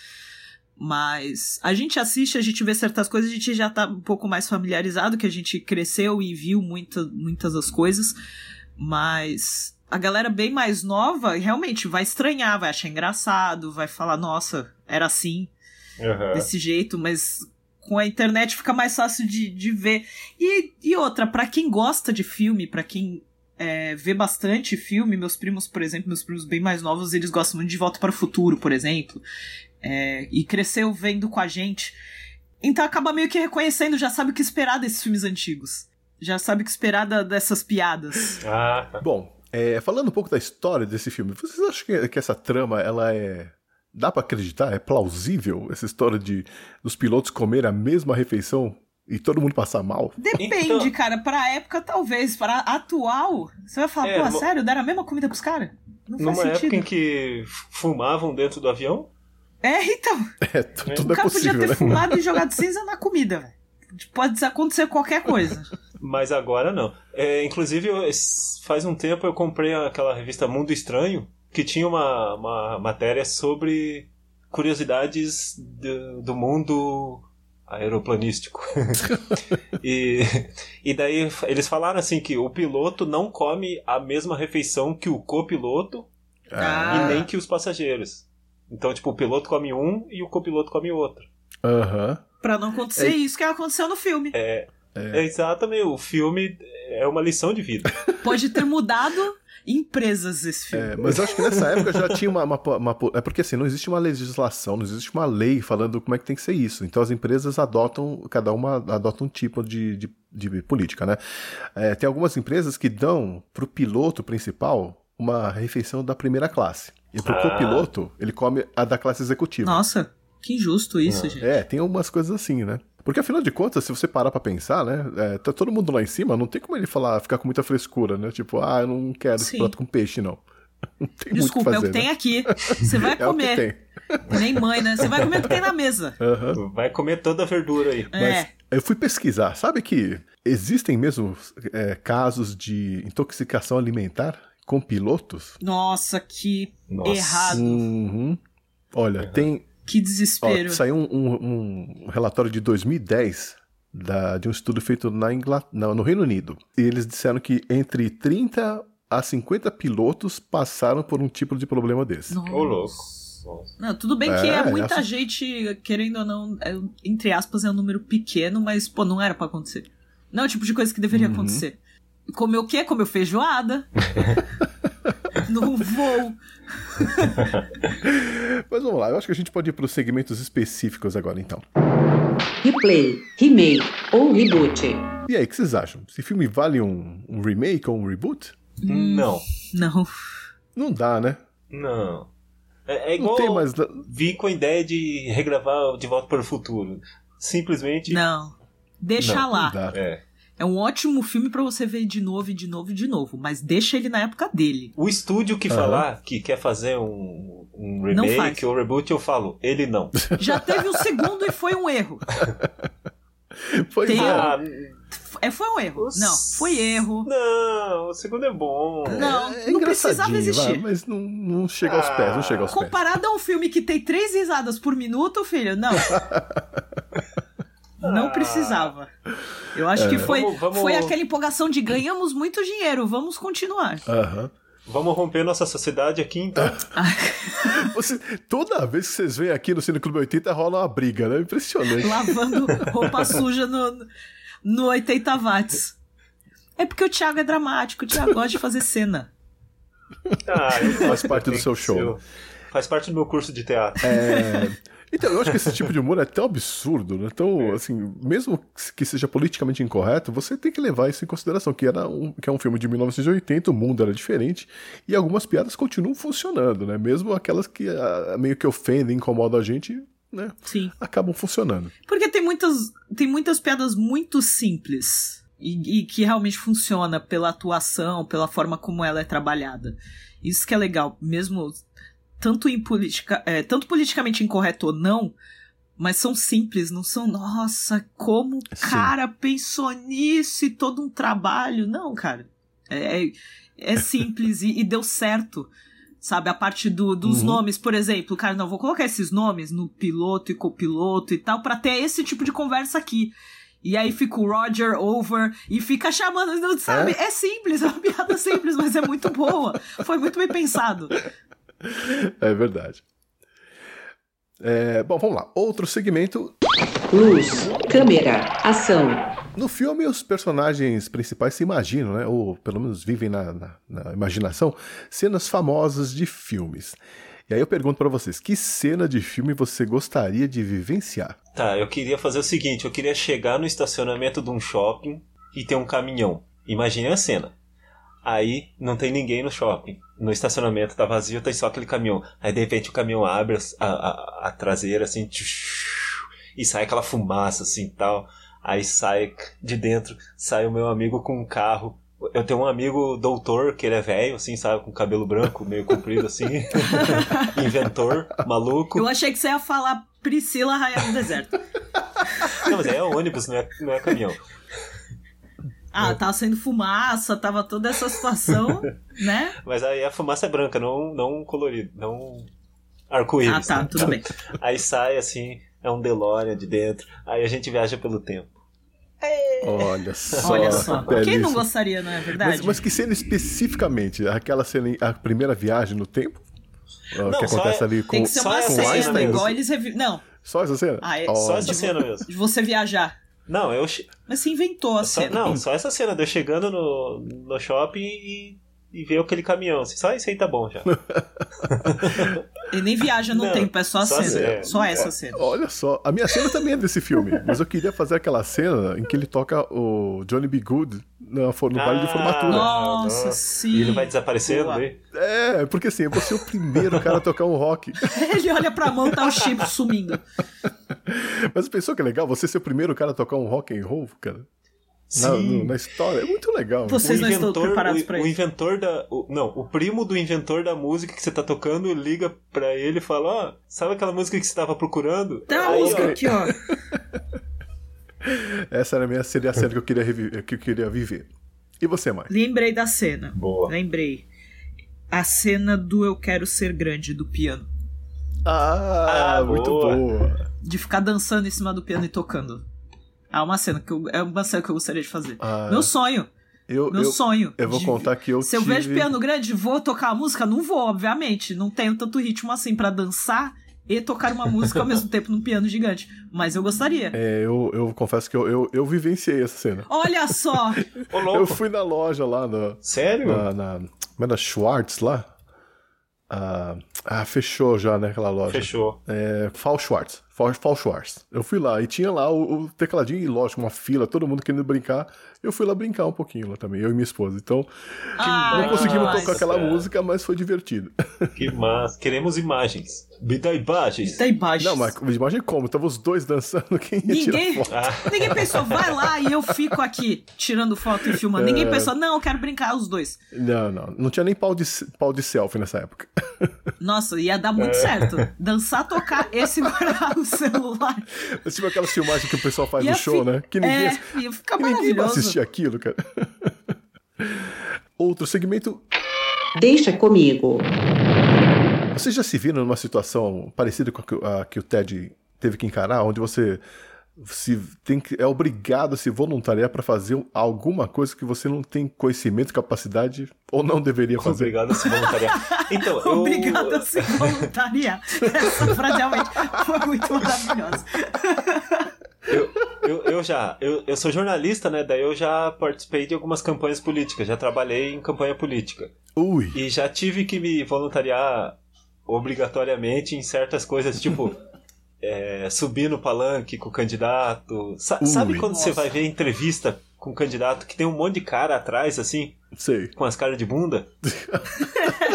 Mas a gente assiste, a gente vê certas coisas, a gente já tá um pouco mais familiarizado, que a gente cresceu e viu muita, muitas das coisas. Mas a galera bem mais nova realmente vai estranhar, vai achar engraçado, vai falar, nossa, era assim Aham. desse jeito, mas com a internet fica mais fácil de, de ver. E, e outra, pra quem gosta de filme, pra quem é, vê bastante filme, meus primos, por exemplo, meus primos bem mais novos, eles gostam muito de Volta para o Futuro, por exemplo, é, e cresceu vendo com a gente. Então acaba meio que reconhecendo, já sabe o que esperar desses filmes antigos. Já sabe o que esperar da- dessas piadas. Ah, tá. Bom, é, falando um pouco da história desse filme, vocês acham que, que essa trama, ela é... Dá pra acreditar? É plausível essa história de dos pilotos comer a mesma refeição e todo mundo passar mal? Depende, Então- cara. Pra época, talvez. Pra atual, você vai falar, É, pô, numa- sério, deram a mesma comida pros caras? Não faz Numa sentido. época em que fumavam dentro do avião? É, então. É, tu- É. tudo o é cara possível, podia ter né? fumado e jogado cinza na comida, velho. pode acontecer qualquer coisa. Mas agora não. É, inclusive, eu- faz um tempo eu comprei aquela revista Mundo Estranho, que tinha uma, uma matéria sobre curiosidades do, do mundo aeroplanístico. e, e daí eles falaram assim que o piloto não come a mesma refeição que o copiloto Ah. e nem que os passageiros. Então, tipo, o piloto come um e o copiloto come outro. Aham. Pra não acontecer É. isso que aconteceu no filme. É, é exatamente, o filme é uma lição de vida. Pode ter mudado empresas esse filme. É, mas eu acho que nessa época já tinha uma, uma, uma- É porque assim, não existe uma legislação, não existe uma lei falando como é que tem que ser isso. Então as empresas adotam, cada uma adota um tipo de, de, de política, né? É, tem algumas empresas que dão pro piloto principal uma refeição da primeira classe. E pro Ah. copiloto, ele come a da classe executiva. Nossa, que injusto isso, gente. É, tem algumas coisas assim, né? Porque afinal de contas, se você parar pra pensar, né? é, tá todo mundo lá em cima, não tem como ele falar, ficar com muita frescura, né? Tipo, ah, eu não quero esse Sim. prato com peixe, não. Não tem Desculpa, muito é o que fazer, tem né? aqui. Você vai É o que comer. tem. Nem mãe, né? Você vai comer o que tem na mesa. Aham. Vai comer toda a verdura aí. É. Eu fui pesquisar, sabe que existem mesmo é, casos de intoxicação alimentar com pilotos? Nossa, que Nossa. errado. Uhum. Olha, tem. Que Ó, desespero. saiu um, um- um relatório de 2010 da- de um estudo feito na Ingla- não, no Reino Unido. E eles disseram que entre 30 a 50 pilotos passaram por um tipo de problema desse. Ô, louco. Não, tudo bem que É, é muita essa- gente, querendo ou não, é, entre aspas, é um número pequeno, mas, pô, não era pra acontecer. Não é o tipo de coisa que deveria Uhum. acontecer. Comeu o quê? Comeu feijoada. no voo. Mas vamos lá, eu acho que a gente pode ir para os segmentos específicos agora então. Replay, remake ou reboot. E aí, o que vocês acham? Esse filme vale um, um remake ou um reboot? Não, Não. Não dá, né? não. É, é Não igual tem mais. vi com a ideia de regravar De Volta para o Futuro. Simplesmente. Não. Deixa Não, lá. Não dá. É. É um ótimo filme pra você ver de novo e de novo e de novo, mas deixa ele na época dele. O estúdio que Aham. falar que quer fazer um, um remake ou reboot, eu falo, ele não. Já teve o segundo e foi um erro. Pois Tem- é. Ah, É, foi um erro. Não, foi erro. não, o segundo é bom. Não, É não precisava existir. vai, mas não, não chega aos pés, não chega aos pés. Comparado a um filme que tem três risadas por minuto, filho, não. Não precisava. Eu acho que foi, Vamos- vamos- foi aquela empolgação de ganhamos muito dinheiro, vamos continuar. Aham. Vamos romper nossa sociedade aqui então. Você- toda vez que vocês vêm aqui no Cine Clube 80 rola uma briga, né? Impressionante. Lavando roupa suja no, no 80 watts. É porque o Thiago é dramático, o Thiago gosta de fazer cena. Ah, Faz parte do seu show. Faz parte do meu curso de teatro. É, Então, eu acho que esse tipo de humor é tão absurdo, né? Tão, assim, mesmo que seja politicamente incorreto, você tem que levar isso em consideração, que, era um, que é um filme de 1980, o mundo era diferente, e algumas piadas continuam funcionando, né? Mesmo aquelas que ah, meio que ofendem, incomodam a gente, né? Sim. Acabam funcionando. Porque tem muitas, tem muitas piadas muito simples e, e que realmente funciona pela atuação, pela forma como ela é trabalhada. Isso que é legal, mesmo tanto em política, é, tanto politicamente incorreto ou não, mas são simples, não são, nossa, como o cara pensou nisso e todo um trabalho. Não, cara. É, é simples e, e deu certo. Sabe, a parte do- dos Uhum. nomes, por exemplo, cara, não, vou colocar esses nomes no piloto e copiloto e tal, pra ter esse tipo de conversa aqui. E aí fica o Roger over e fica chamando, não sabe? É, simples, é uma piada simples, mas é muito boa. Foi muito bem pensado. É verdade. É, bom, vamos lá. Outro segmento. Luz, câmera, ação. No filme, os personagens principais se imaginam, né? Ou pelo menos vivem na, na- na imaginação, cenas famosas de filmes. E aí eu pergunto pra vocês, que cena de filme você gostaria de vivenciar? Tá, eu queria fazer o seguinte: eu queria chegar no estacionamento de um shopping e ter um caminhão. Imagine a cena. Aí não tem ninguém no shopping. No estacionamento tá vazio, tem só aquele caminhão. Aí de repente o caminhão abre a, a- a traseira assim tchush, e sai aquela fumaça assim tal. Aí sai de dentro, sai o meu amigo com um carro. Eu tenho um amigo doutor, que ele é velho, assim, sabe, com cabelo branco, meio comprido assim. Inventor, maluco. Eu achei que você ia falar Priscila Raia do Deserto. Não, mas aí é ônibus, não é, não é caminhão. Ah, tava saindo fumaça, tava toda essa situação, né? Mas aí a fumaça é branca, não, não colorido, não arco-íris. Ah, tá, né? tudo bem. Aí sai assim, é um DeLorean de dentro, aí a gente viaja pelo tempo. Olha só. Olha só. Quem não gostaria, não é verdade? Mas, mas que cena especificamente? Aquela cena, a primeira viagem no tempo? Não, que acontece é- ali com, Tem que ser uma com cena, Einstein? igual eles revi... Não, Só essa cena? Ah, é- Olha. Só essa cena mesmo. de você viajar. Não, eu. Mas você inventou a Só, cena. não, só essa cena de eu chegando no, no shopping e, e ver aquele caminhão. assim, Só isso aí tá bom já. Ele nem viaja no Não, tempo, é só a só cena. cena. Só essa cena. Olha só, a minha cena também é desse filme, mas eu queria fazer aquela cena em que ele toca o Johnny B. Good no, no baile de Ah, formatura. Nossa, sim. E ele vai desaparecendo aí. É, porque assim, eu vou ser o primeiro cara a tocar um rock. Ele olha pra mão, tá o chip sumindo. Mas pensou que é legal você ser o primeiro cara a tocar um rock and roll, cara? Na, no- na história. É muito legal. Vocês o não estão inventor, preparados o, pra o isso. inventor da. o- não, o primo do inventor da música que você tá tocando liga pra ele e fala: Ó, sabe aquela música que você tava procurando? Tem uma Aí, música ó, aqui, ó. Essa era a minha, seria a cena que eu queria, revi- que eu queria viver. E você, mãe? Lembrei da cena. Boa. Lembrei. A cena do Eu Quero Ser Grande, do piano. Ah, Ah, muito boa. boa. De ficar dançando em cima do piano e tocando. É uma cena que eu, é uma cena que eu gostaria de fazer. Ah, Meu sonho. eu, Meu eu, sonho. eu vou de- contar que eu Se eu tive... vejo piano grande, vou tocar a música? Não vou, obviamente. Não tenho tanto ritmo assim pra dançar e tocar uma música ao mesmo tempo num piano gigante. Mas eu gostaria. É, eu, eu confesso que eu, eu, eu vivenciei essa cena. Olha só! Ô, Eu fui na loja lá, na, Sério? na, na, como é na Schwartz lá. Ah, ah, fechou já, né, aquela loja. Fechou. É, Fall Schwartz. Fall. Eu fui lá e tinha lá o, o tecladinho e, lógico, uma fila, todo mundo querendo brincar. Eu fui lá brincar um pouquinho lá também, eu e minha esposa. Então, Ah, não conseguimos massa, tocar aquela cara. música, mas foi divertido. Que massa. Queremos imagens. Me dá imagens. Tá embaixo. Não, mas imagina como, tava os dois dançando, quem ia Ninguém, tirar foto? Ah, ninguém pensou, vai lá e eu fico aqui tirando foto e filmando. Ninguém É. pensou, não, eu quero brincar os dois. Não, não, não tinha nem pau de, pau de selfie nessa época. Nossa, ia dar muito certo. Dançar, tocar e segurar o celular. Mas tipo aquelas filmagens que o pessoal faz Ia no show, fi- né? Que ninguém, É, ia ficar que ninguém maravilhoso. Assistir aquilo, cara. Outro segmento. Deixa comigo. Vocês já se viram numa situação parecida com a que, a que o Ted teve que encarar, onde você se tem que, é obrigado a se voluntariar para fazer um- alguma coisa que você não tem conhecimento, capacidade ou não deveria fazer? obrigado a se voluntariar. Então, eu. Obrigada a se voluntariar. Essa frase realmente foi muito maravilhosa. Eu, eu, eu já, eu, eu sou jornalista, né? Daí eu já participei de algumas campanhas políticas, já trabalhei em campanha política. Ui, E já tive que me voluntariar obrigatoriamente em certas coisas, tipo é, subir no palanque com o candidato. Sa- Ui. sabe quando você Nossa. vai ver entrevista com o candidato que tem um monte de cara atrás, assim, sei. com as caras de bunda?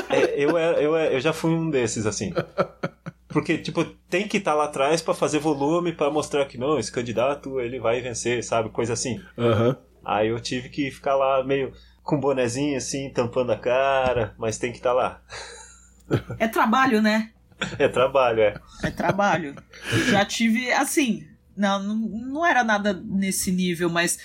É, eu, era- eu, eu já fui um desses, assim. Porque, tipo, tem que estar lá atrás pra fazer volume, pra mostrar que não, esse candidato ele vai vencer, sabe? Coisa assim. Aham. Aí eu tive que ficar lá meio com bonezinho assim, tampando a cara, mas tem que estar lá. É trabalho, né? É trabalho, é. É trabalho. Já tive, assim, não, não, não era nada nesse nível, mas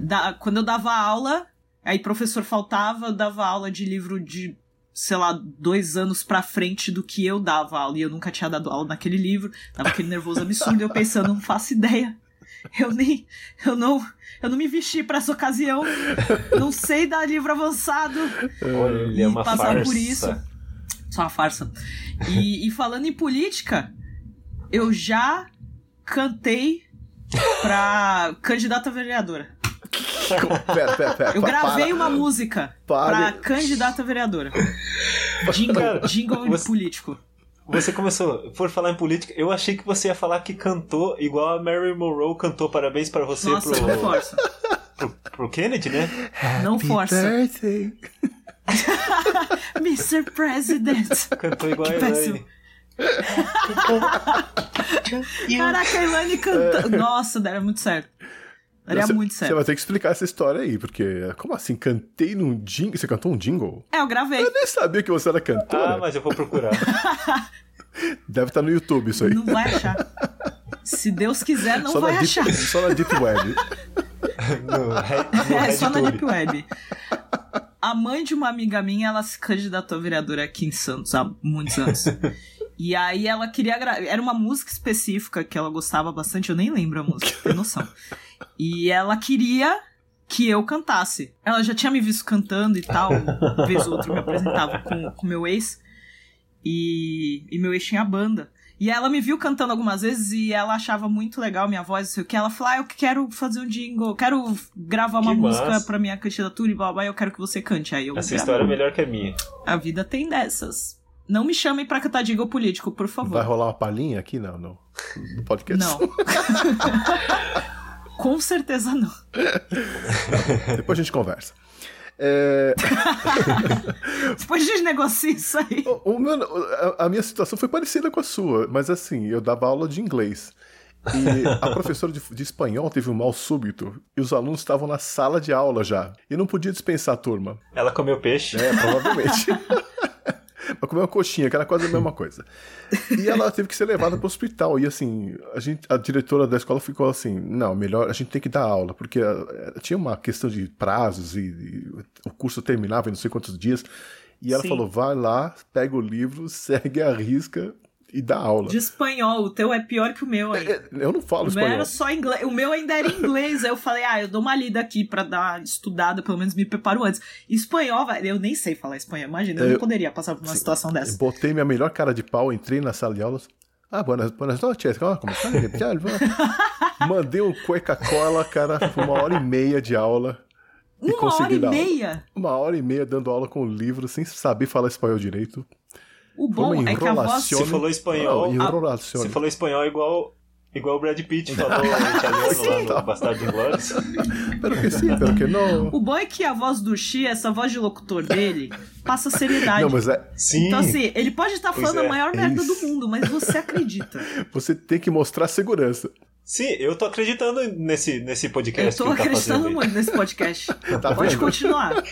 da- quando eu dava aula, aí professor faltava, eu dava aula de livro de, sei lá, dois anos pra frente do que eu dava aula. E eu nunca tinha dado aula naquele livro, tava aquele nervoso absurdo, eu pensando, não faço ideia. Eu nem. Eu não. Eu não me vesti pra essa ocasião. Não sei dar livro avançado. Olha, E é uma passar farsa. por isso. Só uma farsa. E, e falando em política, eu já cantei pra candidata vereadora. Pera, pera, pera. Eu gravei para. uma música Pare. pra candidata vereadora. Jingle, jingle você- político. Você começou, por falar em política, eu achei que você ia falar que cantou igual a Mary Monroe cantou Parabéns pra você Nossa, pro, não força. pro, pro Kennedy, né? Não Happy força. birthday. Mr. President. Cantou igual Que a. Elaine. Caraca, a Elaine cantando. Nossa, daria muito certo. Daria Você- muito Você certo. vai ter que explicar essa história aí, porque como assim? Cantei num jingle? Você cantou um jingle? É, eu gravei. Eu nem sabia que você era cantora. Ah, mas eu vou procurar. Deve estar no YouTube isso aí. Não vai achar. Se Deus quiser, não só, vai deep, achar. só na Deep Web. No, no É, só na. Deep Web. A mãe de uma amiga minha, ela se candidatou a vereadora aqui em Santos há muitos anos. E aí ela queria gra... Era uma música específica que ela gostava bastante, eu nem lembro a música, tem noção. E ela queria que eu cantasse. Ela já tinha me visto cantando e tal, uma vez ou outra eu me apresentava com o meu ex. E, e meu ex tinha banda. E ela me viu cantando algumas vezes e ela achava muito legal minha voz, não sei o que. Ela falou: Ah, eu quero fazer um jingle, eu quero gravar uma Que música massa. pra minha candidatura e blá blá, eu quero que você cante. Aí eu Essa gravei. história é melhor que a minha. A vida tem dessas. Não me chamem pra cantar jingle político, por favor. Vai rolar uma palhinha aqui? Não, não. No podcast. Não. Com certeza não. Depois a gente conversa. É, Depois a gente negocia isso aí. o- o meu- a, a minha situação foi parecida com a sua, mas assim, eu dava aula de inglês. E a professora de, de espanhol teve um mal súbito e os alunos estavam na sala de aula já. E não podia dispensar a turma. Ela comeu peixe. É, provavelmente. Pra comer uma coxinha, que era quase a mesma coisa. E ela teve que ser levada pro hospital. E assim, a, gente, a diretora da escola ficou assim: não, melhor, a gente tem que dar aula, porque eh, tinha uma questão de prazos e, e o curso terminava em não sei quantos dias. E ela Sim. falou: vai lá, pega o livro, segue a risca e dá aula. De espanhol, o teu é pior que o meu aí. É, Eu não falo O meu espanhol. era só inglês. O meu ainda era inglês. aí eu falei, ah, eu dou uma lida aqui pra dar estudada, pelo menos me preparo antes. Espanhol, eu nem sei falar espanhol. Imagina, eu, Eu- não poderia passar por uma situação Eu dessa. Botei minha melhor cara de pau, entrei na sala de aulas. Ah, buenas, buenas noches. Ah, como está? Mandei um cueca-cola, cara. Foi uma hora e meia de aula. E Uma hora e dar aula. meia. Uma hora e meia dando aula com o livro, sem saber falar espanhol direito. O bom é que a voz. Se falou espanhol, Não, a- enrolação. Você falou espanhol igual, igual o Brad Pitt falou italiano lá no Bastardo Inglórios. Pero que sim, pero que não. O bom é que a voz do Xi, essa voz de locutor dele, passa seriedade. Não, mas é, Sim. Então, assim, ele pode estar Pois falando é, a maior é merda isso. do mundo, mas você acredita. você tem que mostrar segurança. Sim, eu tô acreditando nesse, nesse podcast Eu tô que ele tá acreditando aí. muito nesse podcast. Tá Pode vendo? continuar.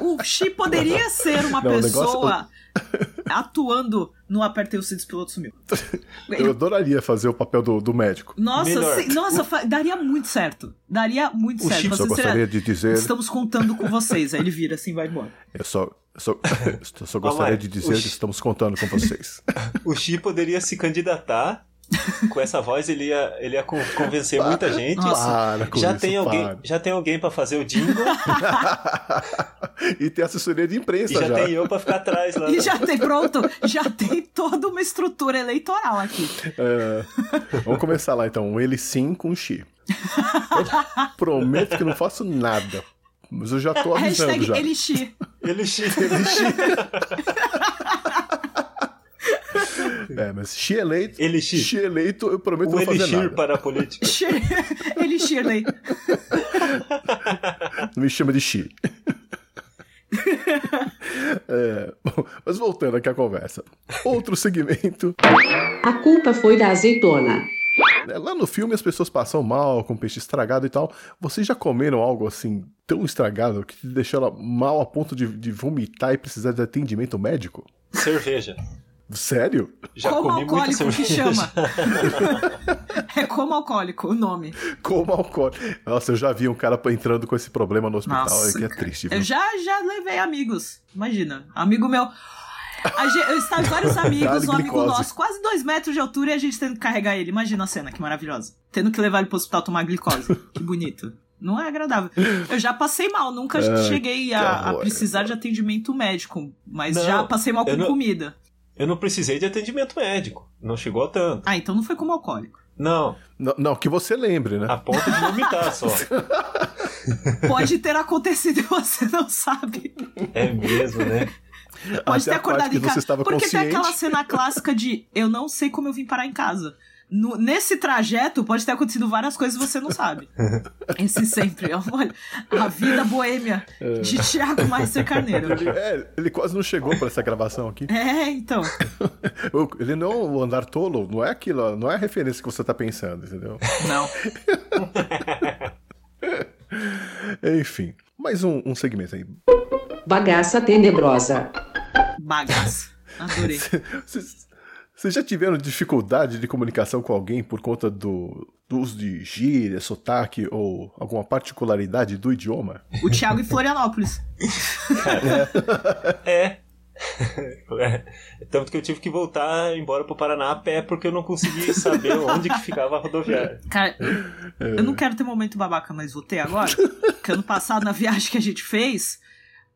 O Xi poderia ser uma Não, o negócio- pessoa atuando no Apertei o Cinto, o piloto sumiu. Eu adoraria fazer o papel do, do médico. Nossa, sim, nossa, fa- daria muito certo. Daria muito O certo. Chico só Você gostaria de dizer. Estamos contando com vocês. Aí ele vira assim e vai embora. Eu só, eu só, eu só gostaria de dizer o que Chi- estamos contando com vocês. O Xi poderia se candidatar. Com essa voz ele ia, ele ia con- convencer muita gente. Nossa. Para com já isso, tem alguém, para. já tem alguém para fazer o jingle e tem assessoria de e imprensa já, já. tem eu para ficar atrás lá. E já tem, pronto, já tem toda uma estrutura eleitoral aqui. É, vamos começar lá então. Um ele sim com Xi. Eu prometo que não faço nada. Mas eu já tô avisando Hashtag já. Elixir. Ele Xi. É, mas Xi eleito. Elixir. Xi eleito, eu prometo O não fazer Elixir nada. para a política. Elixir daí. Me chama de Xi. É, bom, mas voltando aqui à conversa. Outro segmento. A culpa foi da azeitona. né, Lá no filme as pessoas passam mal com peixe estragado e tal. Vocês já comeram algo assim tão estragado que te deixou ela mal a ponto de, de vomitar e precisar de atendimento médico? Cerveja. Sério? Já como comi muita alcoólico que chama. é como alcoólico o nome. Como alcoólico. Nossa, eu já vi um cara entrando com esse problema no hospital. Nossa, é que é triste, viu? Eu já, já levei amigos. Imagina, amigo meu. A gente, eu estava com vários amigos, um amigo nosso, quase dois metros de altura, e a gente tendo que carregar ele. Imagina a cena, que maravilhosa. Tendo que levar ele pro hospital tomar glicose. Que bonito. Não é agradável. Eu já passei mal, nunca Ai, cheguei a, a precisar de atendimento médico, mas Não, já passei mal com não- comida. Eu não precisei de atendimento médico. Não chegou a tanto. Ah, então não foi como alcoólico. Não, Não, não, que você lembre, né? a ponto de vomitar só. Pode ter acontecido e você não sabe. É mesmo, né? Pode Até ter acordado em casa. Porque consciente. tem aquela cena clássica de eu não sei como eu vim parar em casa. No- nesse trajeto pode ter acontecido várias coisas e você não sabe. Esse sempre. Olha, a vida boêmia de Thiago Meister Carneiro. Ele, é, ele quase não chegou para essa gravação aqui. É, então. Ele não, o andar tolo, não é aquilo, não é a referência que você tá pensando, entendeu? Não. Enfim, mais um, um segmento aí. Bagaça tenebrosa. Bagaça. Adorei. Vocês Vocês já tiveram dificuldade de comunicação com alguém por conta do, do uso de gíria, sotaque ou alguma particularidade do idioma? O Thiago em Florianópolis. É. É. Tanto que eu tive que voltar embora pro Paraná a pé porque eu não consegui saber onde que ficava a rodoviária. Cara, eu não quero ter momento babaca, mas vou ter agora. Porque ano passado, na viagem que a gente fez,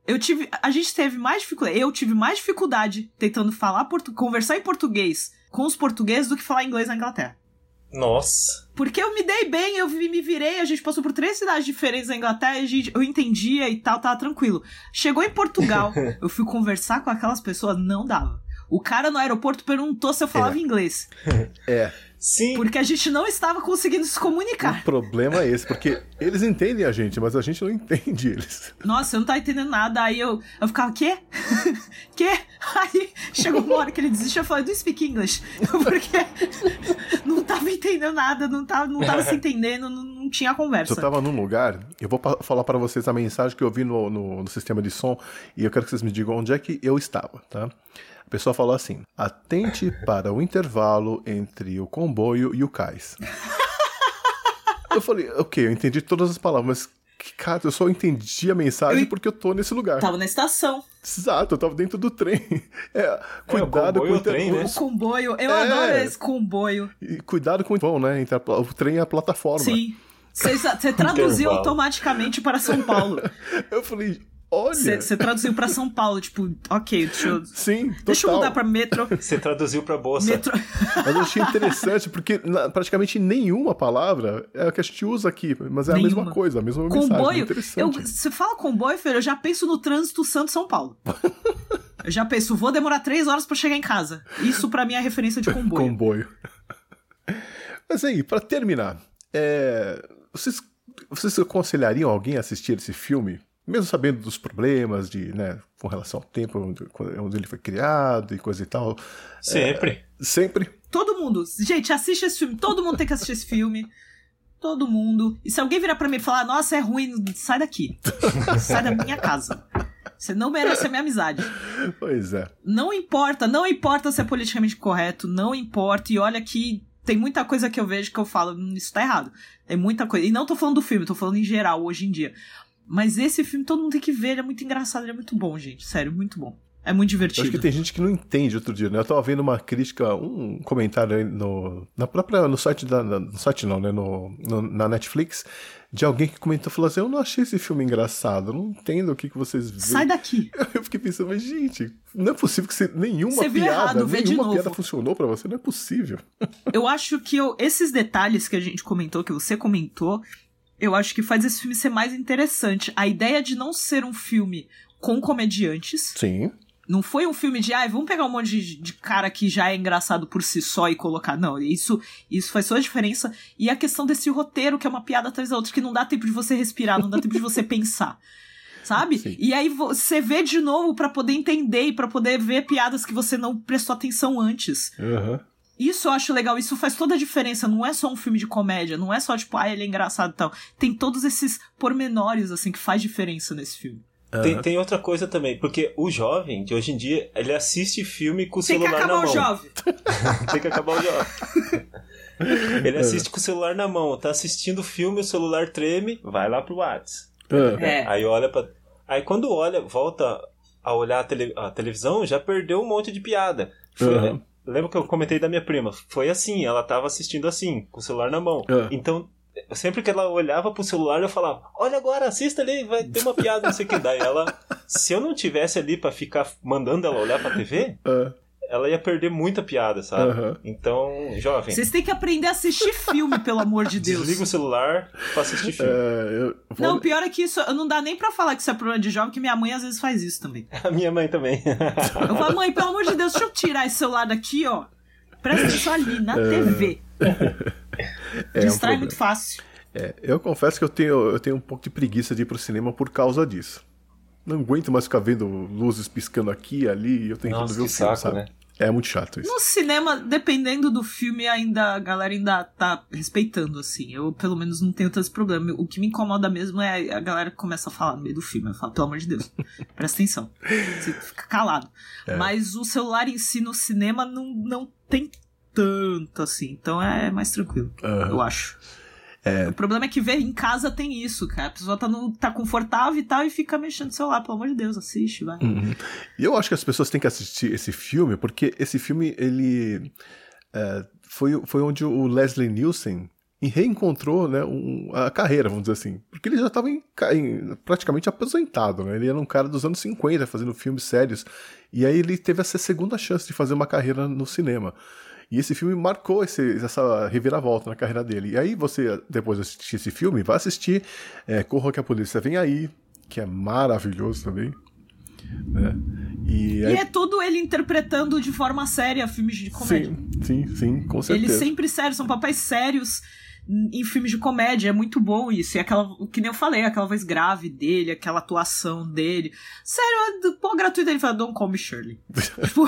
eu tive. A gente teve mais dificuldade. Eu tive mais dificuldade tentando falar portu, conversar em português com os portugueses do que falar inglês na Inglaterra. Nossa. Porque eu me dei bem, eu me virei, a gente passou por três cidades diferentes na Inglaterra, a gente, eu entendia e tal, tava tranquilo. Chegou em Portugal, eu fui conversar com aquelas pessoas, não dava. O cara no aeroporto perguntou se eu falava inglês. É, Sim. Porque a gente não estava conseguindo se o comunicar. problema é esse, porque eles entendem a gente, mas a gente não entende eles. Nossa, eu não tava entendendo nada. Aí eu, eu ficava, quê? quê? Aí chegou uma hora que ele desistiu e falou, do speak English. Porque não tava entendendo nada, não tava, não tava se entendendo, não, não tinha conversa. eu tava num lugar, eu vou falar para vocês a mensagem que eu vi no, no, no sistema de som e eu quero que vocês me digam onde é que eu estava, tá? A pessoa falou assim: atente para o intervalo entre o comboio e o cais. eu falei, ok, eu entendi todas as palavras, mas que cara, eu só entendi a mensagem Eu- porque eu tô nesse lugar. Tava na estação. Exato, eu tava dentro do trem. É, cuidado comboio com é o trem, né? O comboio, eu É. adoro esse comboio. E cuidado com o vão, né? Entre a o trem e a plataforma. Sim. Você traduziu automaticamente para São Paulo. Eu falei, olha. Você traduziu para São Paulo, tipo, ok, deixa eu, Sim, total. deixa eu mudar pra metro. Você traduziu pra bolsa. metro. Mas eu achei interessante, porque na- praticamente nenhuma palavra é a que a gente usa aqui, mas é a Nenhuma. mesma coisa, a mesma mensagem. Comboio, eu, Interessante. você fala comboio, filho, eu já penso no trânsito Santos-São Paulo. eu já penso, vou demorar três horas pra chegar em casa. Isso pra mim é referência de comboio. Comboio. Mas aí, pra terminar, é, vocês, vocês aconselhariam alguém a assistir esse filme? Mesmo sabendo dos problemas de, né, com relação ao tempo onde, onde ele foi criado e coisa e tal. Sempre. Sempre. Todo mundo, gente, assiste esse filme. Todo mundo tem que assistir esse filme. Todo mundo. E se alguém virar pra mim e falar, nossa, é ruim, sai daqui. sai da minha casa. Você não merece a minha amizade. Pois é. Não importa, não importa se é politicamente correto, não importa. E olha que tem muita coisa que eu vejo que eu falo, "Hum, isso tá errado. Tem muita coisa. E não tô falando do filme, tô falando em geral, hoje em dia. Mas esse filme todo mundo tem que ver, ele é muito engraçado, ele é muito bom, gente. Sério, muito bom. É muito Eu divertido. acho que tem gente que não entende outro dia, né? Eu tava vendo uma crítica, um comentário aí no, na própria, no site da, no site não, né? No, no- na Netflix, de alguém que comentou, falou assim, eu não achei esse filme engraçado, eu não entendo o que, que vocês veem. Sai daqui. Eu fiquei pensando, mas gente, não é possível que você, nenhuma Você piada, errado, nenhuma novo. piada funcionou pra você, não é possível. Eu acho que eu- esses detalhes que a gente comentou, que você comentou, eu acho que faz esse filme ser mais interessante. A ideia de não ser um filme com comediantes. Sim. Não foi um filme de, ai, vamos pegar um monte de, de cara que já é engraçado por si só e colocar. Não, isso, isso faz sua diferença. E a questão desse roteiro, que é uma piada atrás da outra, que não dá tempo de você respirar, não dá tempo de você pensar. Sabe? Sim. E aí você vê de novo pra poder entender e pra poder ver piadas que você não prestou atenção antes. Aham. Isso eu acho legal, isso faz toda a diferença. Não é só um filme de comédia, não é só tipo, ah, ele é engraçado e tal. Tem todos esses pormenores, assim, que faz diferença nesse filme. Tem, tem outra coisa também, porque o jovem de hoje em dia, ele assiste filme com o Tem que celular na acabar mão. o jovem. Tem que acabar o jovem. Ele assiste com o celular na mão, tá assistindo o filme, o celular treme, vai lá pro WhatsApp. Ah, É. Aí olha pra. Aí quando olha, volta a olhar a, tele- a televisão, já perdeu um monte de piada. Foi- Aham. Lembra que eu comentei da minha prima? Foi assim, ela tava assistindo assim, com o celular na mão. Ah. Então, sempre que ela olhava pro celular, eu falava: Olha agora, assista ali, vai ter uma piada, não sei o que. Daí ela, se eu não tivesse ali pra ficar mandando ela olhar pra TV, ah, ela ia perder muita piada, sabe? Aham. Então, jovem, Vocês têm que aprender a assistir filme, pelo amor de Deus. desliga o celular pra assistir filme. é, eu vou- Não, pior é que isso não dá nem pra falar que isso é problema de jovem, que minha mãe às vezes faz isso também. A minha mãe também. Eu falo, mãe, pelo amor de Deus, deixa eu tirar esse celular daqui, ó. Presta atenção ali, na TV. é um Distrai problema. muito fácil. É, eu confesso que eu tenho, eu tenho um pouco de preguiça de ir pro cinema por causa disso. Não aguento mais ficar vendo luzes piscando aqui e ali e eu tentando Nossa, ver o filme, saco, sabe? né? É muito chato isso. No cinema, dependendo do filme, ainda a galera ainda tá respeitando, assim. Eu, pelo menos, não tenho tanto problema. O que me incomoda mesmo é a galera que começa a falar no meio do filme. Eu falo, pelo amor de Deus, presta atenção. Você fica calado. É. Mas o celular em si no cinema não, não tem tanto assim. Então é mais tranquilo, eu acho. O problema é que ver em casa tem isso, cara. A pessoa tá, no, tá confortável e tal e fica mexendo no celular. Pelo amor de Deus, assiste, vai. E eu acho que as pessoas têm que assistir esse filme, porque esse filme, ele. é, foi, foi onde o Leslie Nielsen reencontrou né, um- a carreira, vamos dizer assim. Porque ele já estava praticamente aposentado, né? Ele era um cara dos anos 50 fazendo filmes sérios. E aí ele teve essa segunda chance de fazer uma carreira no cinema. E esse filme marcou esse- essa reviravolta na carreira dele. E aí você, depois de assistir esse filme, vai assistir é, Corra que a Polícia Vem Aí, que é maravilhoso também. né? E, E aí, é tudo ele interpretando de forma séria filmes de comédia. sim, sim, sim, com Ele certeza. sempre sério, são papéis sérios em filmes de comédia, é muito bom isso. E aquela, o que nem eu falei, aquela voz grave dele, aquela atuação dele. Sério, pô, gratuito ele fala, don't call me Shirley. tipo,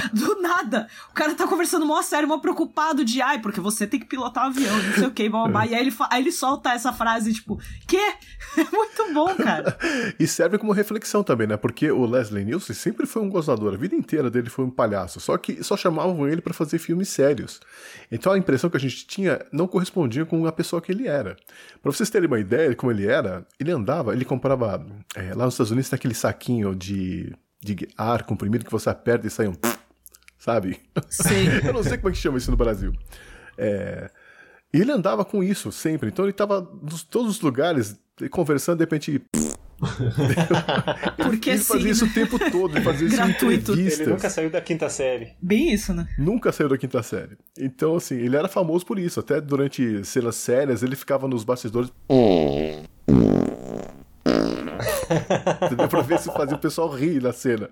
do nada. O cara tá conversando mó sério, mó preocupado de, ai, porque você tem que pilotar o avião, não sei o que, blá, blá, blá. E aí ele, aí ele solta essa frase, tipo, quê? É muito bom, cara. E serve como reflexão também, né? Porque o Leslie Nielsen sempre foi um gozador. A vida inteira dele foi um palhaço. Só que só chamavam ele pra fazer filmes sérios. Então a impressão que a gente tinha não correspondia com a pessoa que ele era. Pra vocês terem uma ideia de como ele era, ele andava, ele comprava. é, lá nos Estados Unidos tem aquele saquinho de, de ar comprimido que você aperta e sai um. Sabe? Sei. Eu não sei como é que chama isso no Brasil. É, E ele andava com isso sempre. Então ele tava nos todos os lugares conversando, de repente. Porque ele fazia sim, isso né? o tempo todo, ele fazia isso em Gratuito. entrevistas. Ele nunca saiu da quinta série. Bem isso, né? Nunca saiu da quinta série. Então, assim, ele era famoso por isso. Até durante cenas sérias, ele ficava nos bastidores. Entendeu? pra ver se fazia o pessoal rir na cena.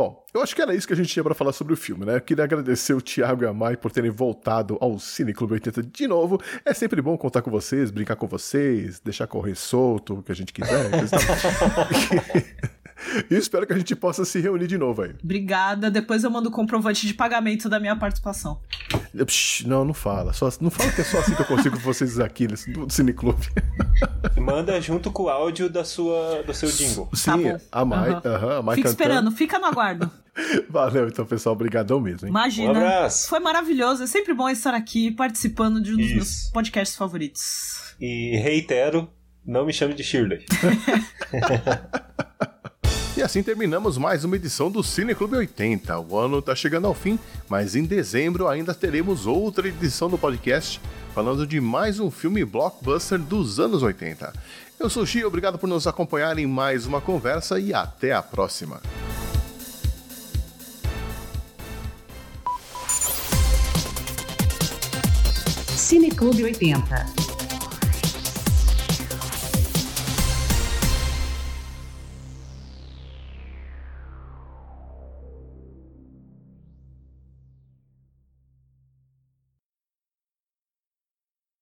Bom, eu acho que era isso que a gente tinha pra falar sobre o filme, né? Eu queria agradecer o Thiago e a Mai por terem voltado ao Cine Clube 80 de novo. É sempre bom contar com vocês, brincar com vocês, deixar correr solto, o que a gente quiser. e espero que a gente possa se reunir de novo aí. Obrigada. Depois eu mando o comprovante de pagamento da minha participação. Psh, Não, não fala. Só, não fala que é só assim que eu consigo vocês aqui nesse, no Cineclube. Manda junto com o áudio da sua, do seu jingle. Sim, Tá a Mai, Aham. aham, a Mai Fica cantando. esperando, fica no aguardo. Valeu, então, pessoal. Obrigadão mesmo, hein? Imagina. Um abraço. Foi maravilhoso. É sempre bom estar aqui participando de um dos Isso. meus podcasts favoritos. E reitero, não me chame de Shirley. E assim terminamos mais uma edição do Cine Clube 80. O ano tá chegando ao fim, mas em dezembro ainda teremos outra edição do podcast falando de mais um filme blockbuster dos anos 80. Eu sou o obrigado por nos acompanhar em mais uma conversa e até a próxima. Cineclube 80.